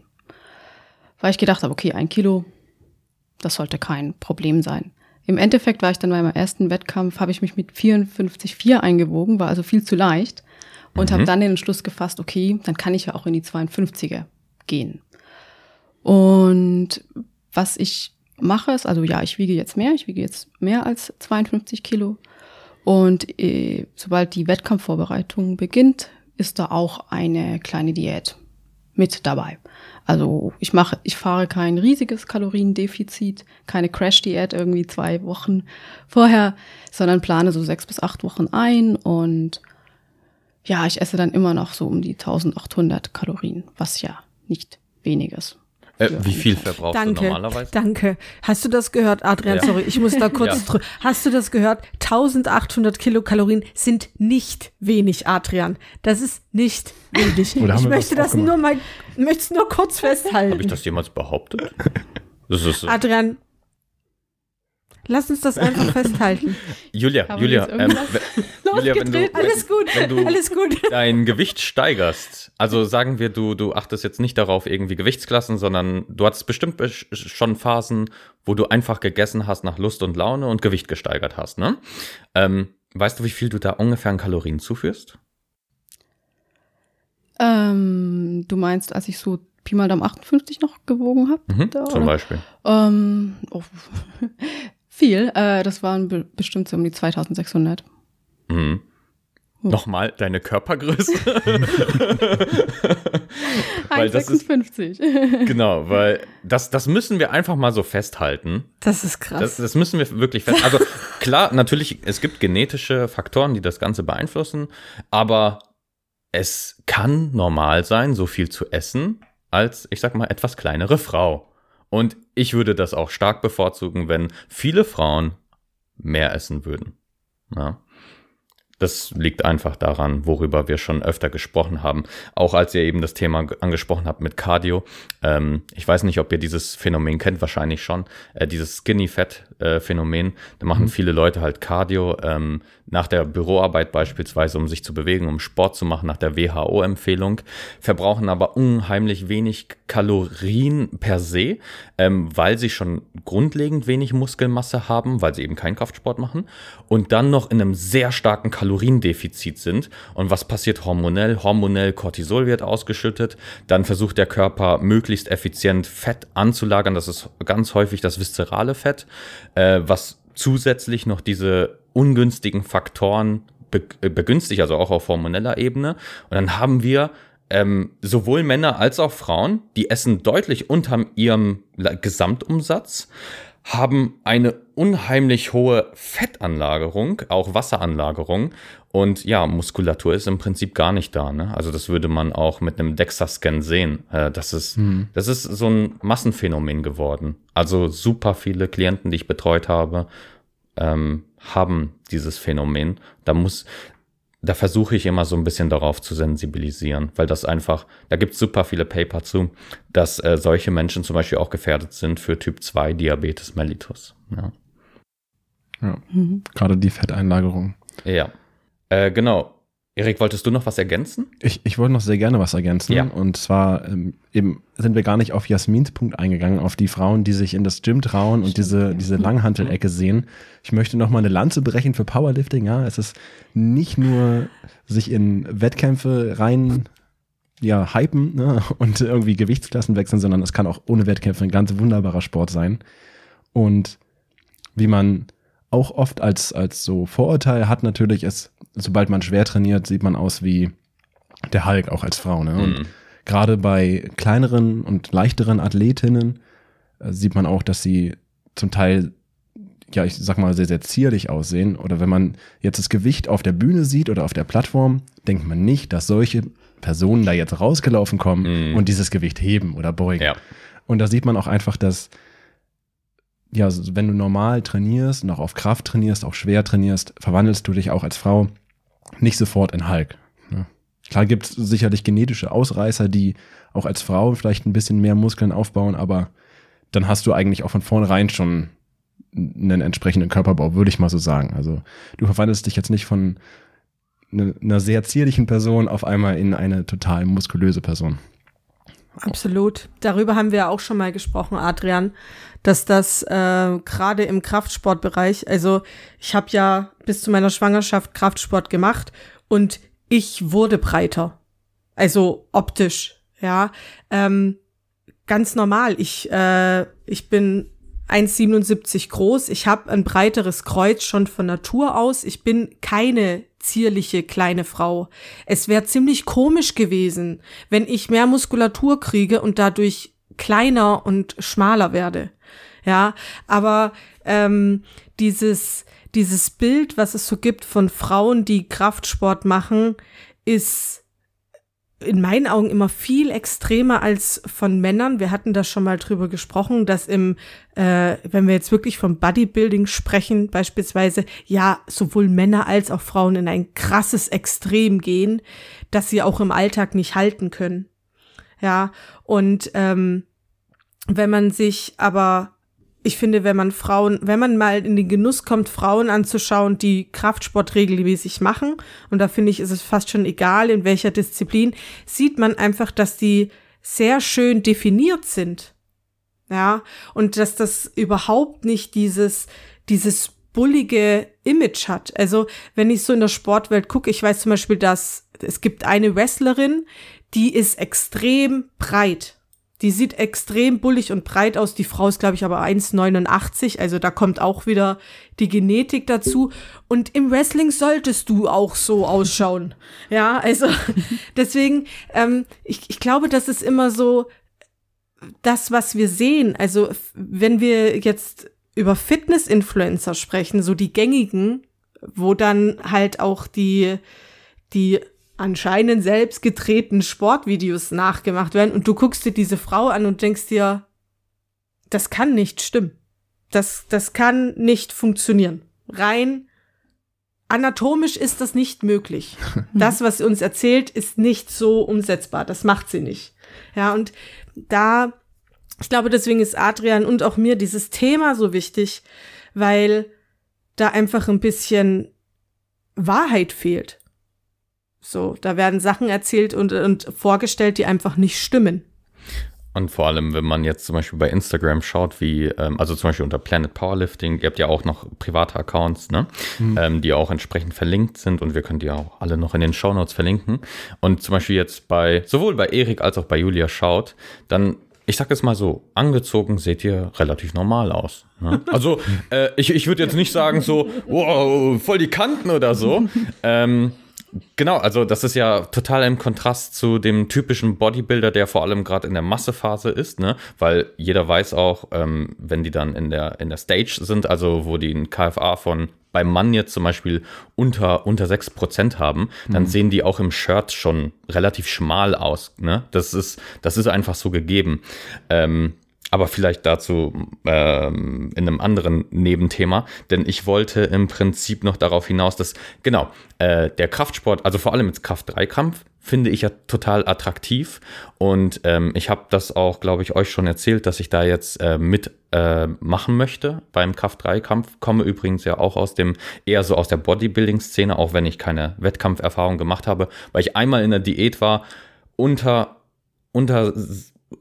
Weil ich gedacht habe, okay, ein Kilo, das sollte kein Problem sein. Im Endeffekt war ich dann bei meinem ersten Wettkampf, habe ich mich mit 54,4 eingewogen, war also viel zu leicht und mhm. habe dann den Entschluss gefasst, okay, dann kann ich ja auch in die 52er gehen. Und was ich mache ist, also ja, ich wiege jetzt mehr, ich wiege jetzt mehr als 52 Kilo. Und äh, sobald die Wettkampfvorbereitung beginnt, ist da auch eine kleine Diät mit dabei. Also ich mache, ich fahre kein riesiges Kaloriendefizit, keine Crash-Diät irgendwie zwei Wochen vorher, sondern plane so sechs bis acht Wochen ein und ja, ich esse dann immer noch so um die 1800 Kalorien, was ja nicht wenig ist. Äh, wie viel verbrauchst danke, du normalerweise? Danke. Hast du das gehört, Adrian? Ja. Sorry, ich muss da kurz. Ja. Hast du das gehört? 1800 Kilokalorien sind nicht wenig, Adrian. Das ist nicht wenig. ich möchte das, das nur mal, möchte es nur kurz festhalten. Habe ich das jemals behauptet? Das ist, Adrian, Lass uns das einfach festhalten. Julia, Julia, ähm, Julia, wenn du, alles gut, wenn du alles gut. dein Gewicht steigerst, also sagen wir, du, du achtest jetzt nicht darauf, irgendwie Gewichtsklassen, sondern du hattest bestimmt schon Phasen, wo du einfach gegessen hast nach Lust und Laune und Gewicht gesteigert hast, ne? Ähm, weißt du, wie viel du da ungefähr an Kalorien zuführst? Ähm, du meinst, als ich so Pi mal Daumen 58 noch gewogen habe? Mhm, zum Beispiel. Ähm, oh, viel. Äh, das waren be bestimmt so um die 2600. Mhm. Uh. Nochmal deine Körpergröße. weil 56. genau, weil das, das müssen wir einfach mal so festhalten. Das ist krass. Das, das müssen wir wirklich festhalten. Also klar, natürlich, es gibt genetische Faktoren, die das Ganze beeinflussen, aber es kann normal sein, so viel zu essen, als, ich sag mal, etwas kleinere Frau. Und ich würde das auch stark bevorzugen, wenn viele Frauen mehr essen würden. Ja. Das liegt einfach daran, worüber wir schon öfter gesprochen haben. Auch als ihr eben das Thema angesprochen habt mit Cardio. Ähm, ich weiß nicht, ob ihr dieses Phänomen kennt, wahrscheinlich schon. Äh, dieses Skinny Fat äh, Phänomen. Da machen mhm. viele Leute halt Cardio ähm, nach der Büroarbeit beispielsweise, um sich zu bewegen, um Sport zu machen, nach der WHO-Empfehlung. Verbrauchen aber unheimlich wenig Kalorien per se, ähm, weil sie schon grundlegend wenig Muskelmasse haben, weil sie eben keinen Kraftsport machen. Und dann noch in einem sehr starken Kalorien Kaloriendefizit sind. Und was passiert hormonell? Hormonell Cortisol wird ausgeschüttet. Dann versucht der Körper möglichst effizient Fett anzulagern. Das ist ganz häufig das viszerale Fett, äh, was zusätzlich noch diese ungünstigen Faktoren äh, begünstigt, also auch auf hormoneller Ebene. Und dann haben wir ähm, sowohl Männer als auch Frauen, die essen deutlich unter ihrem Gesamtumsatz, haben eine unheimlich hohe Fettanlagerung, auch Wasseranlagerung. Und ja, Muskulatur ist im Prinzip gar nicht da. Ne? Also das würde man auch mit einem DEXA-Scan sehen. Äh, das, ist, hm. das ist so ein Massenphänomen geworden. Also super viele Klienten, die ich betreut habe, ähm, haben dieses Phänomen. Da muss, da versuche ich immer so ein bisschen darauf zu sensibilisieren, weil das einfach, da gibt es super viele Paper zu, dass äh, solche Menschen zum Beispiel auch gefährdet sind für Typ 2 Diabetes mellitus. Ja, ja. Mhm. gerade die Fetteinlagerung. Ja, äh, genau. Erik, wolltest du noch was ergänzen? Ich, ich wollte noch sehr gerne was ergänzen. Ja. Und zwar ähm, eben sind wir gar nicht auf Jasmins Punkt eingegangen, auf die Frauen, die sich in das Gym trauen und diese, diese Langhantelecke sehen. Ich möchte noch mal eine Lanze brechen für Powerlifting. Ja, es ist nicht nur sich in Wettkämpfe rein ja, hypen ne, und irgendwie Gewichtsklassen wechseln, sondern es kann auch ohne Wettkämpfe ein ganz wunderbarer Sport sein. Und wie man auch oft als, als so Vorurteil hat natürlich, ist, sobald man schwer trainiert, sieht man aus wie der Hulk, auch als Frau. Ne? Und mhm. gerade bei kleineren und leichteren Athletinnen äh, sieht man auch, dass sie zum Teil, ja, ich sag mal, sehr, sehr zierlich aussehen. Oder wenn man jetzt das Gewicht auf der Bühne sieht oder auf der Plattform, denkt man nicht, dass solche Personen da jetzt rausgelaufen kommen mhm. und dieses Gewicht heben oder beugen. Ja. Und da sieht man auch einfach, dass ja, wenn du normal trainierst und auch auf Kraft trainierst, auch schwer trainierst, verwandelst du dich auch als Frau nicht sofort in Hulk. Ne? Klar gibt es sicherlich genetische Ausreißer, die auch als Frau vielleicht ein bisschen mehr Muskeln aufbauen, aber dann hast du eigentlich auch von vornherein schon einen entsprechenden Körperbau, würde ich mal so sagen. Also du verwandelst dich jetzt nicht von eine, einer sehr zierlichen Person auf einmal in eine total muskulöse Person. Absolut. Darüber haben wir auch schon mal gesprochen, Adrian, dass das äh, gerade im Kraftsportbereich, also ich habe ja bis zu meiner Schwangerschaft Kraftsport gemacht und ich wurde breiter. Also optisch, ja. Ähm, ganz normal. Ich, äh, ich bin 1,77 groß. Ich habe ein breiteres Kreuz schon von Natur aus. Ich bin keine zierliche kleine Frau. Es wäre ziemlich komisch gewesen, wenn ich mehr Muskulatur kriege und dadurch kleiner und schmaler werde. Ja, aber ähm, dieses dieses Bild, was es so gibt von Frauen, die Kraftsport machen, ist in meinen Augen immer viel extremer als von Männern. Wir hatten da schon mal drüber gesprochen, dass im, äh, wenn wir jetzt wirklich vom Bodybuilding sprechen, beispielsweise, ja, sowohl Männer als auch Frauen in ein krasses Extrem gehen, dass sie auch im Alltag nicht halten können. Ja, und ähm, wenn man sich aber ich finde, wenn man Frauen, wenn man mal in den Genuss kommt, Frauen anzuschauen, die Kraftsport regelmäßig machen, und da finde ich, ist es fast schon egal, in welcher Disziplin, sieht man einfach, dass die sehr schön definiert sind. Ja, und dass das überhaupt nicht dieses, dieses bullige Image hat. Also, wenn ich so in der Sportwelt gucke, ich weiß zum Beispiel, dass es gibt eine Wrestlerin, die ist extrem breit. Die sieht extrem bullig und breit aus. Die Frau ist, glaube ich, aber 1,89. Also da kommt auch wieder die Genetik dazu. Und im Wrestling solltest du auch so ausschauen. Ja, also deswegen, ähm, ich, ich glaube, das ist immer so das, was wir sehen. Also wenn wir jetzt über Fitness-Influencer sprechen, so die gängigen, wo dann halt auch die, die anscheinend selbst gedrehten Sportvideos nachgemacht werden und du guckst dir diese Frau an und denkst dir, das kann nicht stimmen. Das, das kann nicht funktionieren. Rein anatomisch ist das nicht möglich. Das, was sie uns erzählt, ist nicht so umsetzbar. Das macht sie nicht. Ja, und da, ich glaube, deswegen ist Adrian und auch mir dieses Thema so wichtig, weil da einfach ein bisschen Wahrheit fehlt. So, da werden Sachen erzählt und, und vorgestellt, die einfach nicht stimmen. Und vor allem, wenn man jetzt zum Beispiel bei Instagram schaut, wie, ähm, also zum Beispiel unter Planet Powerlifting, ihr habt ja auch noch private Accounts, ne? Mhm. Ähm, die auch entsprechend verlinkt sind und wir können die auch alle noch in den Shownotes verlinken. Und zum Beispiel jetzt bei, sowohl bei Erik als auch bei Julia schaut, dann ich sag es mal so, angezogen seht ihr relativ normal aus. Ne? Also äh, ich, ich würde jetzt nicht sagen so, wow, voll die Kanten oder so. Ähm, Genau, also das ist ja total im Kontrast zu dem typischen Bodybuilder, der vor allem gerade in der Massephase ist, ne? Weil jeder weiß auch, ähm, wenn die dann in der, in der Stage sind, also wo die ein KFA von beim Mann jetzt zum Beispiel unter, unter 6% haben, dann mhm. sehen die auch im Shirt schon relativ schmal aus. Ne? Das, ist, das ist einfach so gegeben. Ähm, aber vielleicht dazu ähm, in einem anderen Nebenthema, denn ich wollte im Prinzip noch darauf hinaus, dass genau äh, der Kraftsport, also vor allem jetzt Kraft-3-Kampf, finde ich ja total attraktiv. Und ähm, ich habe das auch, glaube ich, euch schon erzählt, dass ich da jetzt äh, mit äh, machen möchte beim Kraft-3-Kampf. Komme übrigens ja auch aus dem eher so aus der Bodybuilding-Szene, auch wenn ich keine Wettkampferfahrung gemacht habe, weil ich einmal in der Diät war unter unter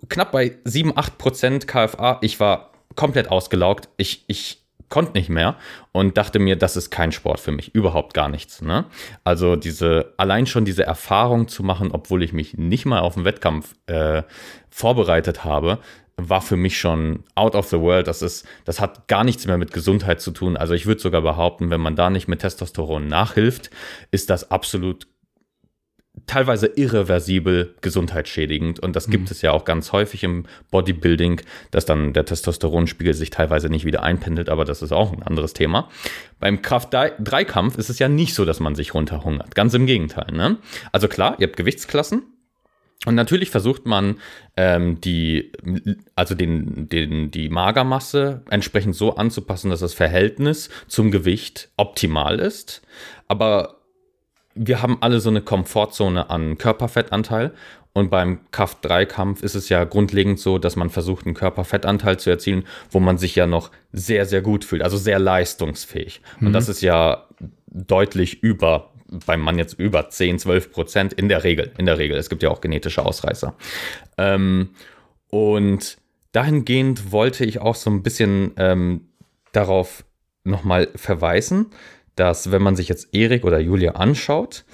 knapp bei 7, 8 Prozent KFA. Ich war komplett ausgelaugt. Ich, ich konnte nicht mehr und dachte mir, das ist kein Sport für mich, überhaupt gar nichts. Ne? Also diese, allein schon diese Erfahrung zu machen, obwohl ich mich nicht mal auf den Wettkampf äh, vorbereitet habe, war für mich schon out of the world. Das ist, das hat gar nichts mehr mit Gesundheit zu tun. Also ich würde sogar behaupten, wenn man da nicht mit Testosteron nachhilft, ist das absolut teilweise irreversibel gesundheitsschädigend. Und das gibt mhm. es ja auch ganz häufig im Bodybuilding, dass dann der Testosteronspiegel sich teilweise nicht wieder einpendelt, aber das ist auch ein anderes Thema. Beim Kraft-3-Kampf ist es ja nicht so, dass man sich runterhungert. Ganz im Gegenteil. Ne? Also klar, ihr habt Gewichtsklassen. Und natürlich versucht man ähm, die, also den, den, die Magermasse entsprechend so anzupassen, dass das Verhältnis zum Gewicht optimal ist. Aber wir haben alle so eine Komfortzone an Körperfettanteil. Und beim Kraft-3-Kampf ist es ja grundlegend so, dass man versucht, einen Körperfettanteil zu erzielen, wo man sich ja noch sehr, sehr gut fühlt, also sehr leistungsfähig. Mhm. Und das ist ja deutlich über beim Mann jetzt über 10, 12 Prozent in der Regel. In der Regel. Es gibt ja auch genetische Ausreißer. Ähm, und dahingehend wollte ich auch so ein bisschen ähm, darauf nochmal verweisen, dass wenn man sich jetzt Erik oder Julia anschaut,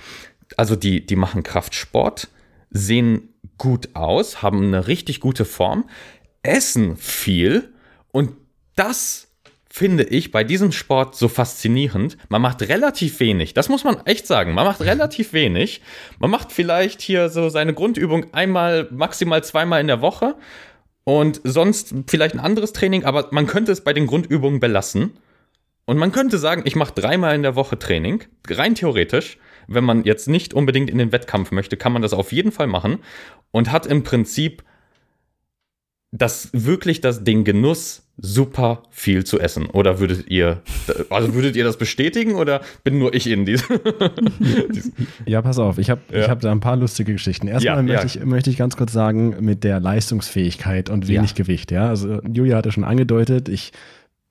also die, die machen Kraftsport, sehen gut aus, haben eine richtig gute Form, essen viel und das finde ich bei diesem Sport so faszinierend. Man macht relativ wenig. Das muss man echt sagen. Man macht relativ wenig. Man macht vielleicht hier so seine Grundübung einmal, maximal zweimal in der Woche und sonst vielleicht ein anderes Training, aber man könnte es bei den Grundübungen belassen. Und man könnte sagen, ich mache dreimal in der Woche Training, rein theoretisch. Wenn man jetzt nicht unbedingt in den Wettkampf möchte, kann man das auf jeden Fall machen und hat im Prinzip das wirklich das, den Genuss, super viel zu essen. Oder würdet ihr, also würdet ihr das bestätigen oder bin nur ich in diesem? ja, pass auf, ich habe ja. hab da ein paar lustige Geschichten. Erstmal ja, möchte, ja. Ich, möchte ich ganz kurz sagen, mit der Leistungsfähigkeit und wenig Gewicht, ja. Also Julia hatte schon angedeutet, ich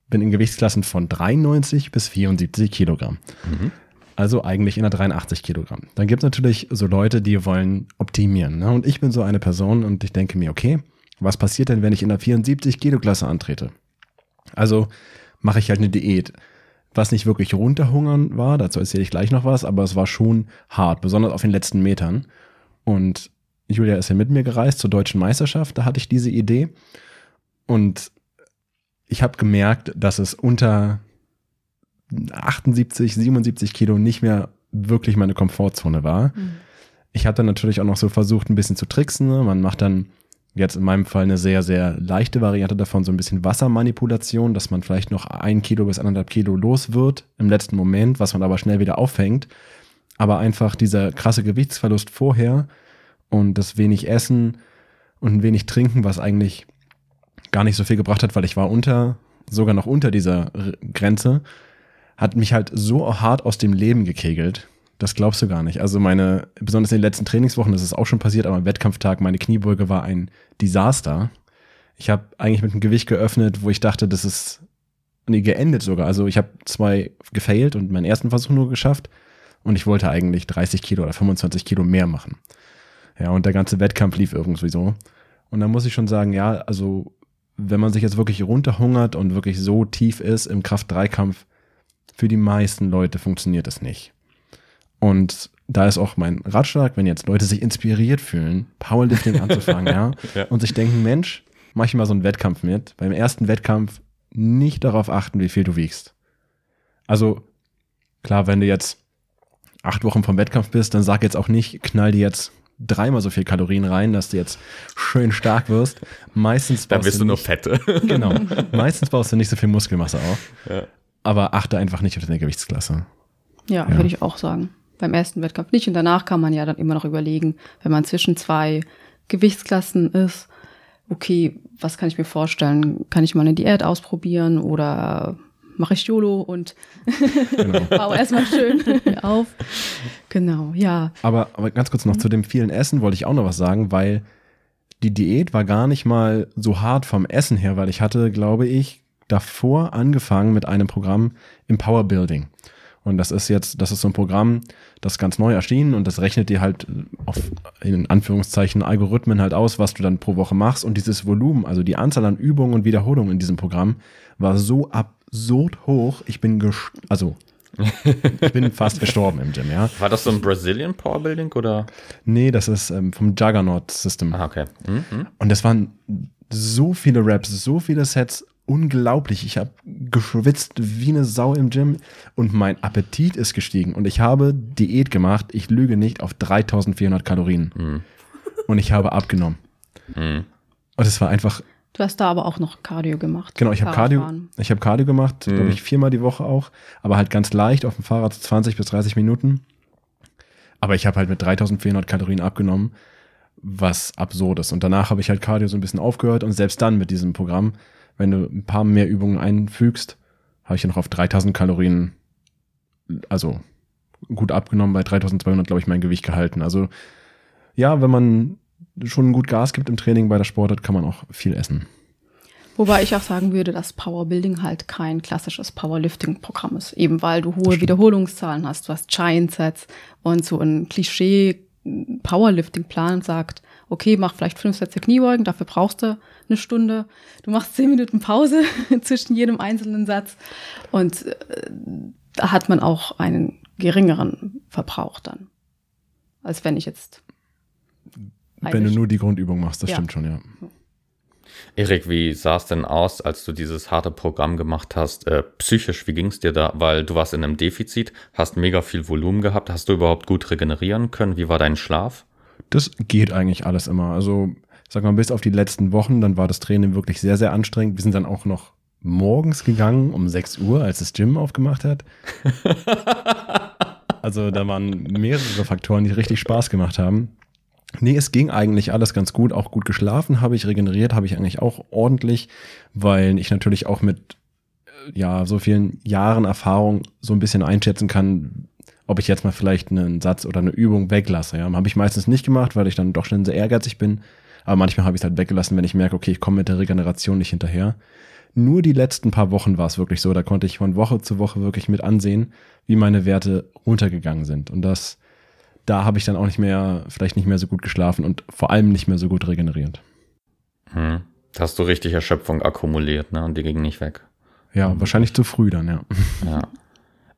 bin in Gewichtsklassen von 93 bis 74 Kilogramm. Mhm. Also eigentlich in der 83 Kilogramm. Dann gibt es natürlich so Leute, die wollen optimieren. Ne? Und ich bin so eine Person und ich denke mir, okay, was passiert denn, wenn ich in der 74 Kilo Klasse antrete? Also mache ich halt eine Diät. Was nicht wirklich runterhungern war, dazu erzähle ich gleich noch was, aber es war schon hart, besonders auf den letzten Metern. Und Julia ist ja mit mir gereist zur deutschen Meisterschaft, da hatte ich diese Idee. Und ich habe gemerkt, dass es unter 78, 77 Kilo nicht mehr wirklich meine Komfortzone war. Mhm. Ich habe dann natürlich auch noch so versucht, ein bisschen zu tricksen. Ne? Man macht dann Jetzt in meinem Fall eine sehr, sehr leichte Variante davon, so ein bisschen Wassermanipulation, dass man vielleicht noch ein Kilo bis anderthalb Kilo los wird im letzten Moment, was man aber schnell wieder auffängt. Aber einfach dieser krasse Gewichtsverlust vorher und das wenig Essen und ein wenig Trinken, was eigentlich gar nicht so viel gebracht hat, weil ich war unter, sogar noch unter dieser Grenze, hat mich halt so hart aus dem Leben gekegelt, das glaubst du gar nicht. Also meine, besonders in den letzten Trainingswochen, das ist auch schon passiert, aber am Wettkampftag, meine Kniebeuge war ein Desaster. Ich habe eigentlich mit einem Gewicht geöffnet, wo ich dachte, das ist, nee, geendet sogar. Also ich habe zwei gefailt und meinen ersten Versuch nur geschafft. Und ich wollte eigentlich 30 Kilo oder 25 Kilo mehr machen. Ja, und der ganze Wettkampf lief irgendwie so. Und da muss ich schon sagen, ja, also wenn man sich jetzt wirklich runterhungert und wirklich so tief ist im Kraft-3-Kampf, für die meisten Leute funktioniert das nicht. Und da ist auch mein Ratschlag, wenn jetzt Leute sich inspiriert fühlen, Powerlifting anzufangen, ja, ja, und sich denken, Mensch, mach ich mal so einen Wettkampf mit. Beim ersten Wettkampf nicht darauf achten, wie viel du wiegst. Also, klar, wenn du jetzt acht Wochen vom Wettkampf bist, dann sag jetzt auch nicht, knall dir jetzt dreimal so viel Kalorien rein, dass du jetzt schön stark wirst. Meistens Dann bist du, nur fette. Genau. Meistens baust du nicht so viel Muskelmasse auf. Ja. Aber achte einfach nicht auf deine Gewichtsklasse. Ja, ja. würde ich auch sagen beim ersten Wettkampf nicht. Und danach kann man ja dann immer noch überlegen, wenn man zwischen zwei Gewichtsklassen ist, okay, was kann ich mir vorstellen? Kann ich mal eine Diät ausprobieren oder mache ich YOLO und genau. baue erstmal schön auf. Genau, ja. Aber, aber ganz kurz noch zu dem vielen Essen wollte ich auch noch was sagen, weil die Diät war gar nicht mal so hart vom Essen her, weil ich hatte, glaube ich, davor angefangen mit einem Programm im Power Building. Und das ist jetzt, das ist so ein Programm, das ganz neu erschienen und das rechnet dir halt auf, in Anführungszeichen, Algorithmen halt aus, was du dann pro Woche machst. Und dieses Volumen, also die Anzahl an Übungen und Wiederholungen in diesem Programm, war so absurd hoch. Ich bin, also, ich bin fast gestorben im Gym, ja. War das so ein Brazilian Powerbuilding oder? Nee, das ist ähm, vom Juggernaut System. Ah, okay. Mhm. Und das waren so viele Raps, so viele Sets unglaublich. Ich habe geschwitzt wie eine Sau im Gym und mein Appetit ist gestiegen. Und ich habe Diät gemacht, ich lüge nicht, auf 3400 Kalorien. Mhm. Und ich habe abgenommen. Mhm. Und es war einfach. Du hast da aber auch noch Cardio gemacht. Genau, ich habe Cardio, ich habe Cardio gemacht, mhm. glaube ich, viermal die Woche auch, aber halt ganz leicht auf dem Fahrrad 20 bis 30 Minuten. Aber ich habe halt mit 3400 Kalorien abgenommen, was absurd ist. Und danach habe ich halt Cardio so ein bisschen aufgehört und selbst dann mit diesem Programm wenn du ein paar mehr Übungen einfügst, habe ich ja noch auf 3000 Kalorien, also gut abgenommen, bei 3200, glaube ich, mein Gewicht gehalten. Also ja, wenn man schon gut Gas gibt im Training bei der Sportart, kann man auch viel essen. Wobei ich auch sagen würde, dass Powerbuilding halt kein klassisches Powerlifting-Programm ist. Eben weil du hohe Wiederholungszahlen hast. Du hast Giant Sets und so ein Klischee Powerlifting-Plan sagt, okay, mach vielleicht fünf Sätze Kniebeugen, dafür brauchst du eine Stunde. Du machst zehn Minuten Pause zwischen jedem einzelnen Satz. Und äh, da hat man auch einen geringeren Verbrauch dann. Als wenn ich jetzt. Wenn du nur die Grundübung machst, das ja. stimmt schon, ja. Erik, wie sah es denn aus, als du dieses harte Programm gemacht hast? Äh, psychisch, wie ging es dir da? Weil du warst in einem Defizit, hast mega viel Volumen gehabt. Hast du überhaupt gut regenerieren können? Wie war dein Schlaf? Das geht eigentlich alles immer. Also, sag mal, bis auf die letzten Wochen, dann war das Training wirklich sehr, sehr anstrengend. Wir sind dann auch noch morgens gegangen um 6 Uhr, als das Gym aufgemacht hat. also da waren mehrere Faktoren, die richtig Spaß gemacht haben. Nee, es ging eigentlich alles ganz gut. Auch gut geschlafen habe ich, regeneriert habe ich eigentlich auch ordentlich, weil ich natürlich auch mit äh, ja, so vielen Jahren Erfahrung so ein bisschen einschätzen kann, ob ich jetzt mal vielleicht einen Satz oder eine Übung weglasse. Ja, habe ich meistens nicht gemacht, weil ich dann doch schon sehr ehrgeizig bin. Aber manchmal habe ich es halt weggelassen, wenn ich merke, okay, ich komme mit der Regeneration nicht hinterher. Nur die letzten paar Wochen war es wirklich so. Da konnte ich von Woche zu Woche wirklich mit ansehen, wie meine Werte runtergegangen sind. Und das da habe ich dann auch nicht mehr, vielleicht nicht mehr so gut geschlafen und vor allem nicht mehr so gut regeneriert. Hm. Da hast du richtig Erschöpfung akkumuliert, ne? Und die ging nicht weg. Ja, mhm. wahrscheinlich zu früh dann, ja. Ja.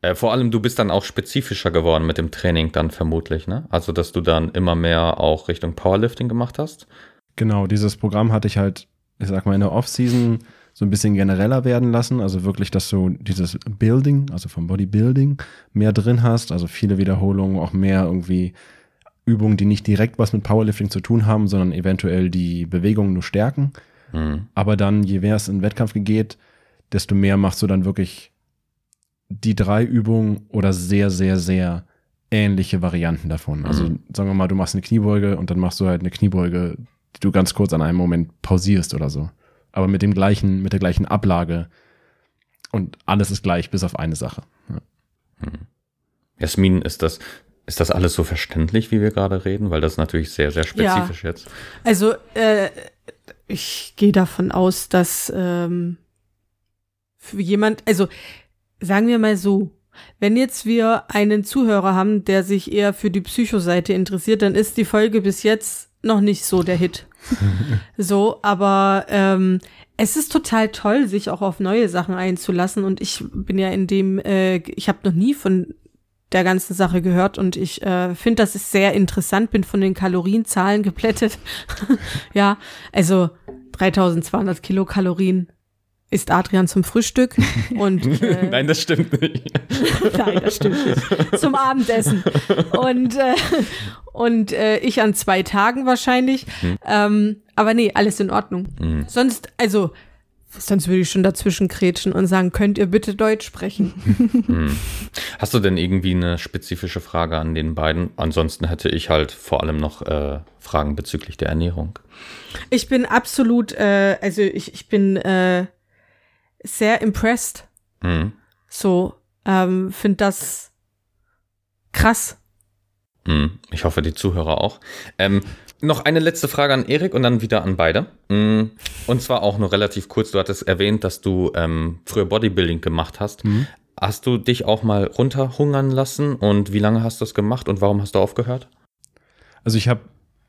Äh, vor allem, du bist dann auch spezifischer geworden mit dem Training dann vermutlich, ne? Also, dass du dann immer mehr auch Richtung Powerlifting gemacht hast. Genau, dieses Programm hatte ich halt, ich sag mal, in der Off-Season so ein bisschen genereller werden lassen. Also wirklich, dass du dieses Building, also vom Bodybuilding, mehr drin hast. Also viele Wiederholungen, auch mehr irgendwie Übungen, die nicht direkt was mit Powerlifting zu tun haben, sondern eventuell die Bewegungen nur stärken. Mhm. Aber dann, je mehr es in Wettkampf geht, desto mehr machst du dann wirklich die drei Übungen oder sehr, sehr, sehr ähnliche Varianten davon. Also mhm. sagen wir mal, du machst eine Kniebeuge und dann machst du halt eine Kniebeuge, die du ganz kurz an einem Moment pausierst oder so aber mit dem gleichen, mit der gleichen Ablage. Und alles ist gleich, bis auf eine Sache. Ja. Hm. Jasmin, ist das, ist das alles so verständlich, wie wir gerade reden? Weil das ist natürlich sehr, sehr spezifisch ja. jetzt. Also, äh, ich gehe davon aus, dass ähm, für jemand, also sagen wir mal so, wenn jetzt wir einen Zuhörer haben, der sich eher für die Psychoseite interessiert, dann ist die Folge bis jetzt noch nicht so der Hit. so, aber ähm, es ist total toll, sich auch auf neue Sachen einzulassen. Und ich bin ja in dem, äh, ich habe noch nie von der ganzen Sache gehört und ich äh, finde, das ist sehr interessant, bin von den Kalorienzahlen geplättet. ja, also 3200 Kilokalorien ist Adrian zum Frühstück und äh, nein, das stimmt nicht. nein, das stimmt nicht. Zum Abendessen und äh, und äh, ich an zwei Tagen wahrscheinlich. Mhm. Ähm, aber nee, alles in Ordnung. Mhm. Sonst, also Sonst würde ich schon dazwischen kretschen und sagen, könnt ihr bitte Deutsch sprechen? Hm. Hast du denn irgendwie eine spezifische Frage an den beiden? Ansonsten hätte ich halt vor allem noch äh, Fragen bezüglich der Ernährung. Ich bin absolut, äh, also ich, ich bin äh, sehr impressed. Mhm. So, ähm, finde das krass. Mhm. Ich hoffe, die Zuhörer auch. Ähm, noch eine letzte Frage an Erik und dann wieder an beide. Mhm. Und zwar auch nur relativ kurz. Du hattest erwähnt, dass du ähm, früher Bodybuilding gemacht hast. Mhm. Hast du dich auch mal runterhungern lassen und wie lange hast du das gemacht und warum hast du aufgehört? Also ich habe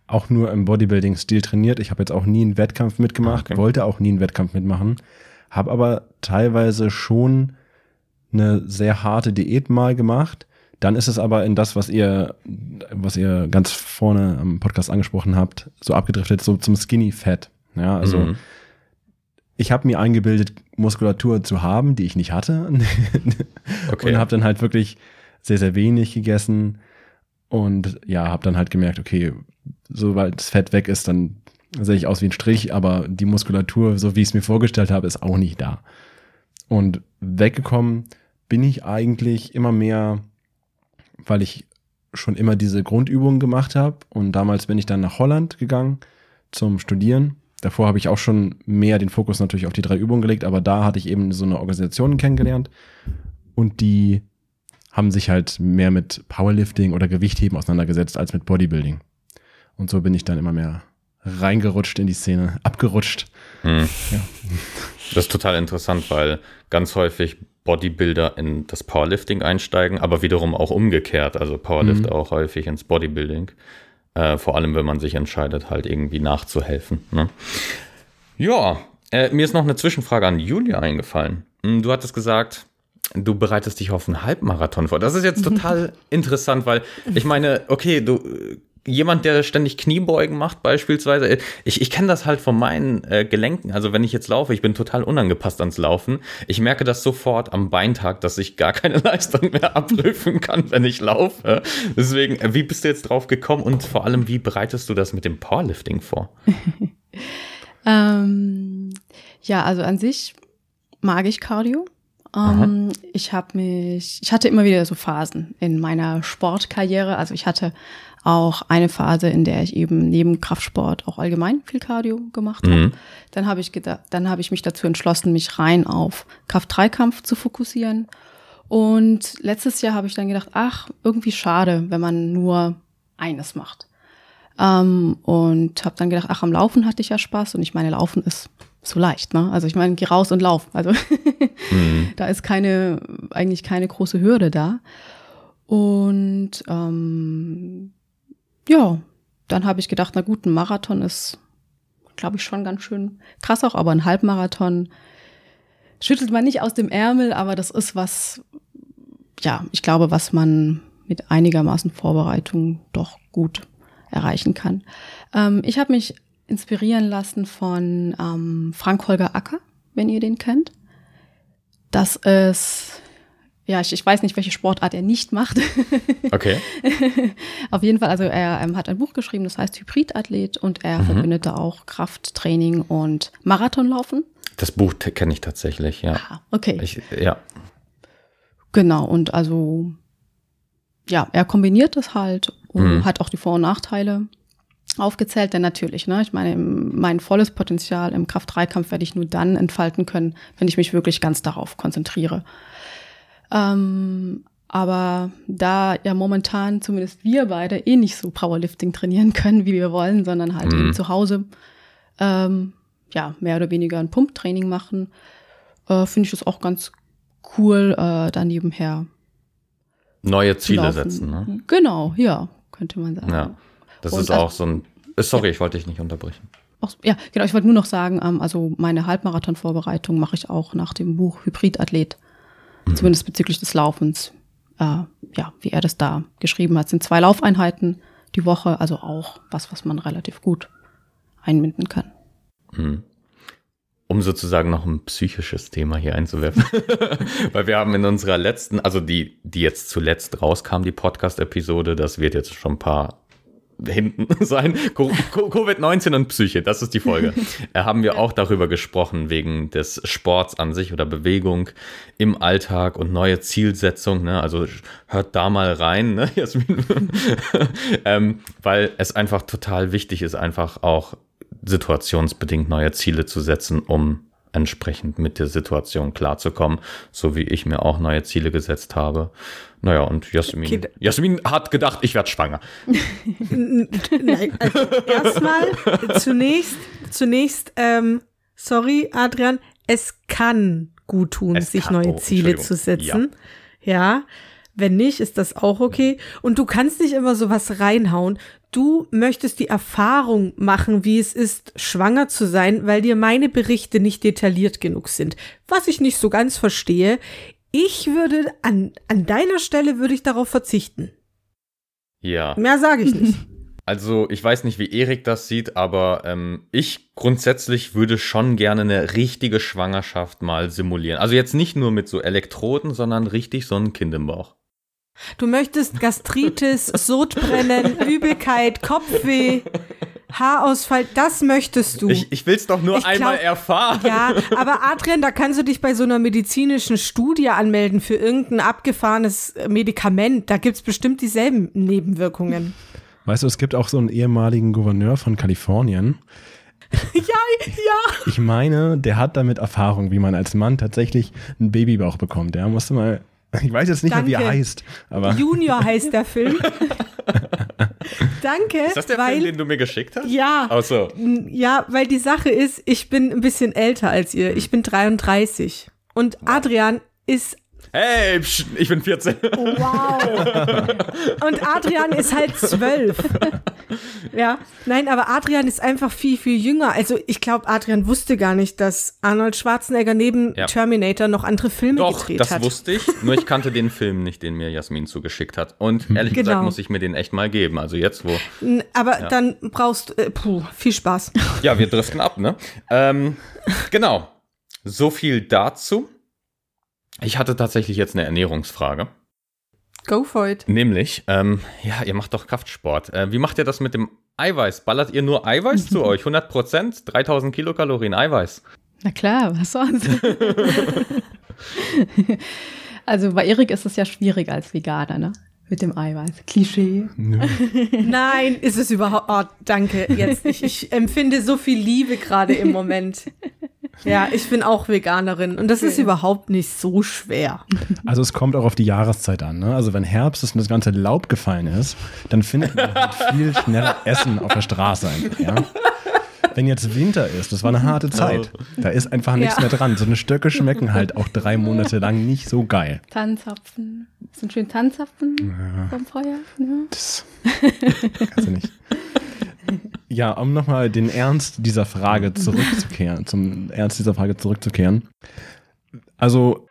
auch nur im Bodybuilding-Stil trainiert. Ich habe jetzt auch nie einen Wettkampf mitgemacht, okay. wollte auch nie einen Wettkampf mitmachen habe aber teilweise schon eine sehr harte Diät mal gemacht. Dann ist es aber in das, was ihr, was ihr ganz vorne am Podcast angesprochen habt, so abgedriftet, so zum Skinny Fat. Ja, also mhm. ich habe mir eingebildet, Muskulatur zu haben, die ich nicht hatte. okay. Und habe dann halt wirklich sehr, sehr wenig gegessen. Und ja, habe dann halt gemerkt, okay, sobald das Fett weg ist, dann sehe ich aus wie ein Strich, aber die Muskulatur, so wie ich es mir vorgestellt habe, ist auch nicht da. Und weggekommen bin ich eigentlich immer mehr, weil ich schon immer diese Grundübungen gemacht habe. Und damals bin ich dann nach Holland gegangen zum Studieren. Davor habe ich auch schon mehr den Fokus natürlich auf die drei Übungen gelegt, aber da hatte ich eben so eine Organisation kennengelernt und die haben sich halt mehr mit Powerlifting oder Gewichtheben auseinandergesetzt als mit Bodybuilding. Und so bin ich dann immer mehr reingerutscht in die Szene, abgerutscht. Hm. Ja. Das ist total interessant, weil ganz häufig Bodybuilder in das Powerlifting einsteigen, aber wiederum auch umgekehrt. Also Powerlift mhm. auch häufig ins Bodybuilding. Äh, vor allem, wenn man sich entscheidet, halt irgendwie nachzuhelfen. Ne? Ja, äh, mir ist noch eine Zwischenfrage an Julia eingefallen. Hm, du hattest gesagt, du bereitest dich auf einen Halbmarathon vor. Das ist jetzt total interessant, weil ich meine, okay, du jemand, der ständig Kniebeugen macht, beispielsweise. Ich, ich kenne das halt von meinen äh, Gelenken. Also wenn ich jetzt laufe, ich bin total unangepasst ans Laufen. Ich merke das sofort am Beintag, dass ich gar keine Leistung mehr abrufen kann, wenn ich laufe. Deswegen, äh, wie bist du jetzt drauf gekommen und vor allem, wie bereitest du das mit dem Powerlifting vor? ähm, ja, also an sich mag ich Cardio. Ähm, ich habe mich, ich hatte immer wieder so Phasen in meiner Sportkarriere. Also ich hatte auch eine Phase, in der ich eben neben Kraftsport auch allgemein viel Cardio gemacht habe. Mhm. Dann habe ich gedacht, dann habe ich mich dazu entschlossen, mich rein auf Kraft-3-Kampf zu fokussieren. Und letztes Jahr habe ich dann gedacht, ach, irgendwie schade, wenn man nur eines macht. Ähm, und habe dann gedacht, ach, am Laufen hatte ich ja Spaß und ich meine, Laufen ist so leicht, ne? Also ich meine, geh raus und lauf. Also mhm. da ist keine, eigentlich keine große Hürde da. Und ähm, ja, dann habe ich gedacht, na gut, ein Marathon ist, glaube ich, schon ganz schön krass auch, aber ein Halbmarathon schüttelt man nicht aus dem Ärmel, aber das ist was, ja, ich glaube, was man mit einigermaßen Vorbereitung doch gut erreichen kann. Ähm, ich habe mich inspirieren lassen von ähm, Frank Holger Acker, wenn ihr den kennt. Das ist ja, ich, ich weiß nicht, welche Sportart er nicht macht. Okay. Auf jeden Fall, also er ähm, hat ein Buch geschrieben, das heißt Hybridathlet und er mhm. verbindete auch Krafttraining und Marathonlaufen. Das Buch kenne ich tatsächlich, ja. Ah, okay. Ich, ja. Genau, und also, ja, er kombiniert das halt und mhm. hat auch die Vor- und Nachteile aufgezählt, denn natürlich, ne, ich meine, mein volles Potenzial im Kraft-3-Kampf werde ich nur dann entfalten können, wenn ich mich wirklich ganz darauf konzentriere. Ähm, aber da ja momentan zumindest wir beide eh nicht so Powerlifting trainieren können, wie wir wollen, sondern halt mhm. zu Hause ähm, ja mehr oder weniger ein Pumptraining machen, äh, finde ich das auch ganz cool, äh, da nebenher neue Ziele setzen. Ne? Genau, ja, könnte man sagen. Ja, das Und ist auch so ein. Äh, sorry, ja. ich wollte dich nicht unterbrechen. Auch, ja, genau. Ich wollte nur noch sagen, ähm, also meine Halbmarathon-Vorbereitung mache ich auch nach dem Buch Hybridathlet. Mhm. Zumindest bezüglich des Laufens. Äh, ja, wie er das da geschrieben hat, sind zwei Laufeinheiten die Woche, also auch was, was man relativ gut einbinden kann. Mhm. Um sozusagen noch ein psychisches Thema hier einzuwerfen. Weil wir haben in unserer letzten, also die, die jetzt zuletzt rauskam, die Podcast-Episode, das wird jetzt schon ein paar hinten sein. Covid-19 und Psyche, das ist die Folge. äh, haben wir auch darüber gesprochen, wegen des Sports an sich oder Bewegung im Alltag und neue Zielsetzung. Ne? Also hört da mal rein, ne, Jasmin. ähm, weil es einfach total wichtig ist, einfach auch situationsbedingt neue Ziele zu setzen, um entsprechend mit der Situation klarzukommen, so wie ich mir auch neue Ziele gesetzt habe. Naja, und Jasmin, okay. Jasmin hat gedacht, ich werde schwanger. Nein, also erstmal, zunächst, zunächst, ähm, sorry, Adrian, es kann gut tun, es sich kann, neue oh, Ziele zu setzen. Ja. ja. Wenn nicht, ist das auch okay. Und du kannst nicht immer sowas reinhauen. Du möchtest die Erfahrung machen, wie es ist, schwanger zu sein, weil dir meine Berichte nicht detailliert genug sind. Was ich nicht so ganz verstehe. Ich würde an, an deiner Stelle würde ich darauf verzichten. Ja. Mehr sage ich nicht. Also ich weiß nicht, wie Erik das sieht, aber ähm, ich grundsätzlich würde schon gerne eine richtige Schwangerschaft mal simulieren. Also jetzt nicht nur mit so Elektroden, sondern richtig so ein Kind im Bauch. Du möchtest Gastritis, Sodbrennen, Übelkeit, Kopfweh, Haarausfall, das möchtest du. Ich, ich will es doch nur ich einmal glaub, erfahren. Ja, aber Adrian, da kannst du dich bei so einer medizinischen Studie anmelden für irgendein abgefahrenes Medikament. Da gibt es bestimmt dieselben Nebenwirkungen. Weißt du, es gibt auch so einen ehemaligen Gouverneur von Kalifornien. ja, ja. Ich meine, der hat damit Erfahrung, wie man als Mann tatsächlich einen Babybauch bekommt. Der musste mal ich weiß jetzt nicht Danke. mehr, wie er heißt. Aber Junior heißt der Film. Danke. Ist das der weil, Film, den du mir geschickt hast? Ja. Ach so. Ja, weil die Sache ist, ich bin ein bisschen älter als ihr. Ich bin 33. Und Adrian ist. Hey, psch, ich bin 14. Wow. Und Adrian ist halt zwölf. Ja. Nein, aber Adrian ist einfach viel, viel jünger. Also ich glaube, Adrian wusste gar nicht, dass Arnold Schwarzenegger neben Ja. Terminator noch andere Filme Doch, gedreht das hat. wusste ich. Nur ich kannte den Film nicht, den mir Jasmin zugeschickt hat. Und ehrlich gesagt Genau. muss ich mir den echt mal geben. Also jetzt, wo. Aber dann brauchst du. Äh, puh, viel Spaß. Ja, wir driften ab, ne? Ähm, genau. So viel dazu. Ich hatte tatsächlich jetzt eine Ernährungsfrage. Go for it. Nämlich, ähm, ja, ihr macht doch Kraftsport. Äh, wie macht ihr das mit dem Eiweiß? Ballert ihr nur Eiweiß zu euch? 100 Prozent? 3000 Kilokalorien Eiweiß? Na klar, was sonst? also bei Erik ist es ja schwierig als Veganer, ne? Mit dem Eiweiß. Klischee. Nein, ist es überhaupt. Oh, danke. Jetzt, ich, ich empfinde so viel Liebe gerade im Moment. Ja, ich bin auch Veganerin und das ist überhaupt nicht so schwer. Also es kommt auch auf die Jahreszeit an. Ne? Also wenn Herbst ist und das ganze Laub gefallen ist, dann findet man halt viel schneller Essen auf der Straße ja. Wenn jetzt Winter ist, das war eine harte Zeit, da ist einfach nichts Ja. mehr dran. So eine Stöcke schmecken halt auch drei Monate lang nicht so geil. Tanzapfen. So ein schön Tanzapfen vom Feuer. Ja. Das kannst du nicht. Ja, um nochmal den Ernst dieser Frage zurückzukehren, zum Ernst dieser Frage zurückzukehren. Also,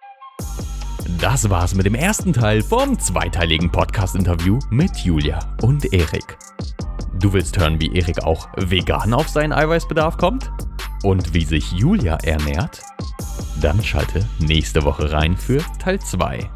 Das war's mit dem ersten Teil vom zweiteiligen Podcast-Interview mit Julia und Erik. Du willst hören, wie Erik auch vegan auf seinen Eiweißbedarf kommt? Und wie sich Julia ernährt? Dann schalte nächste Woche rein für Teil 2.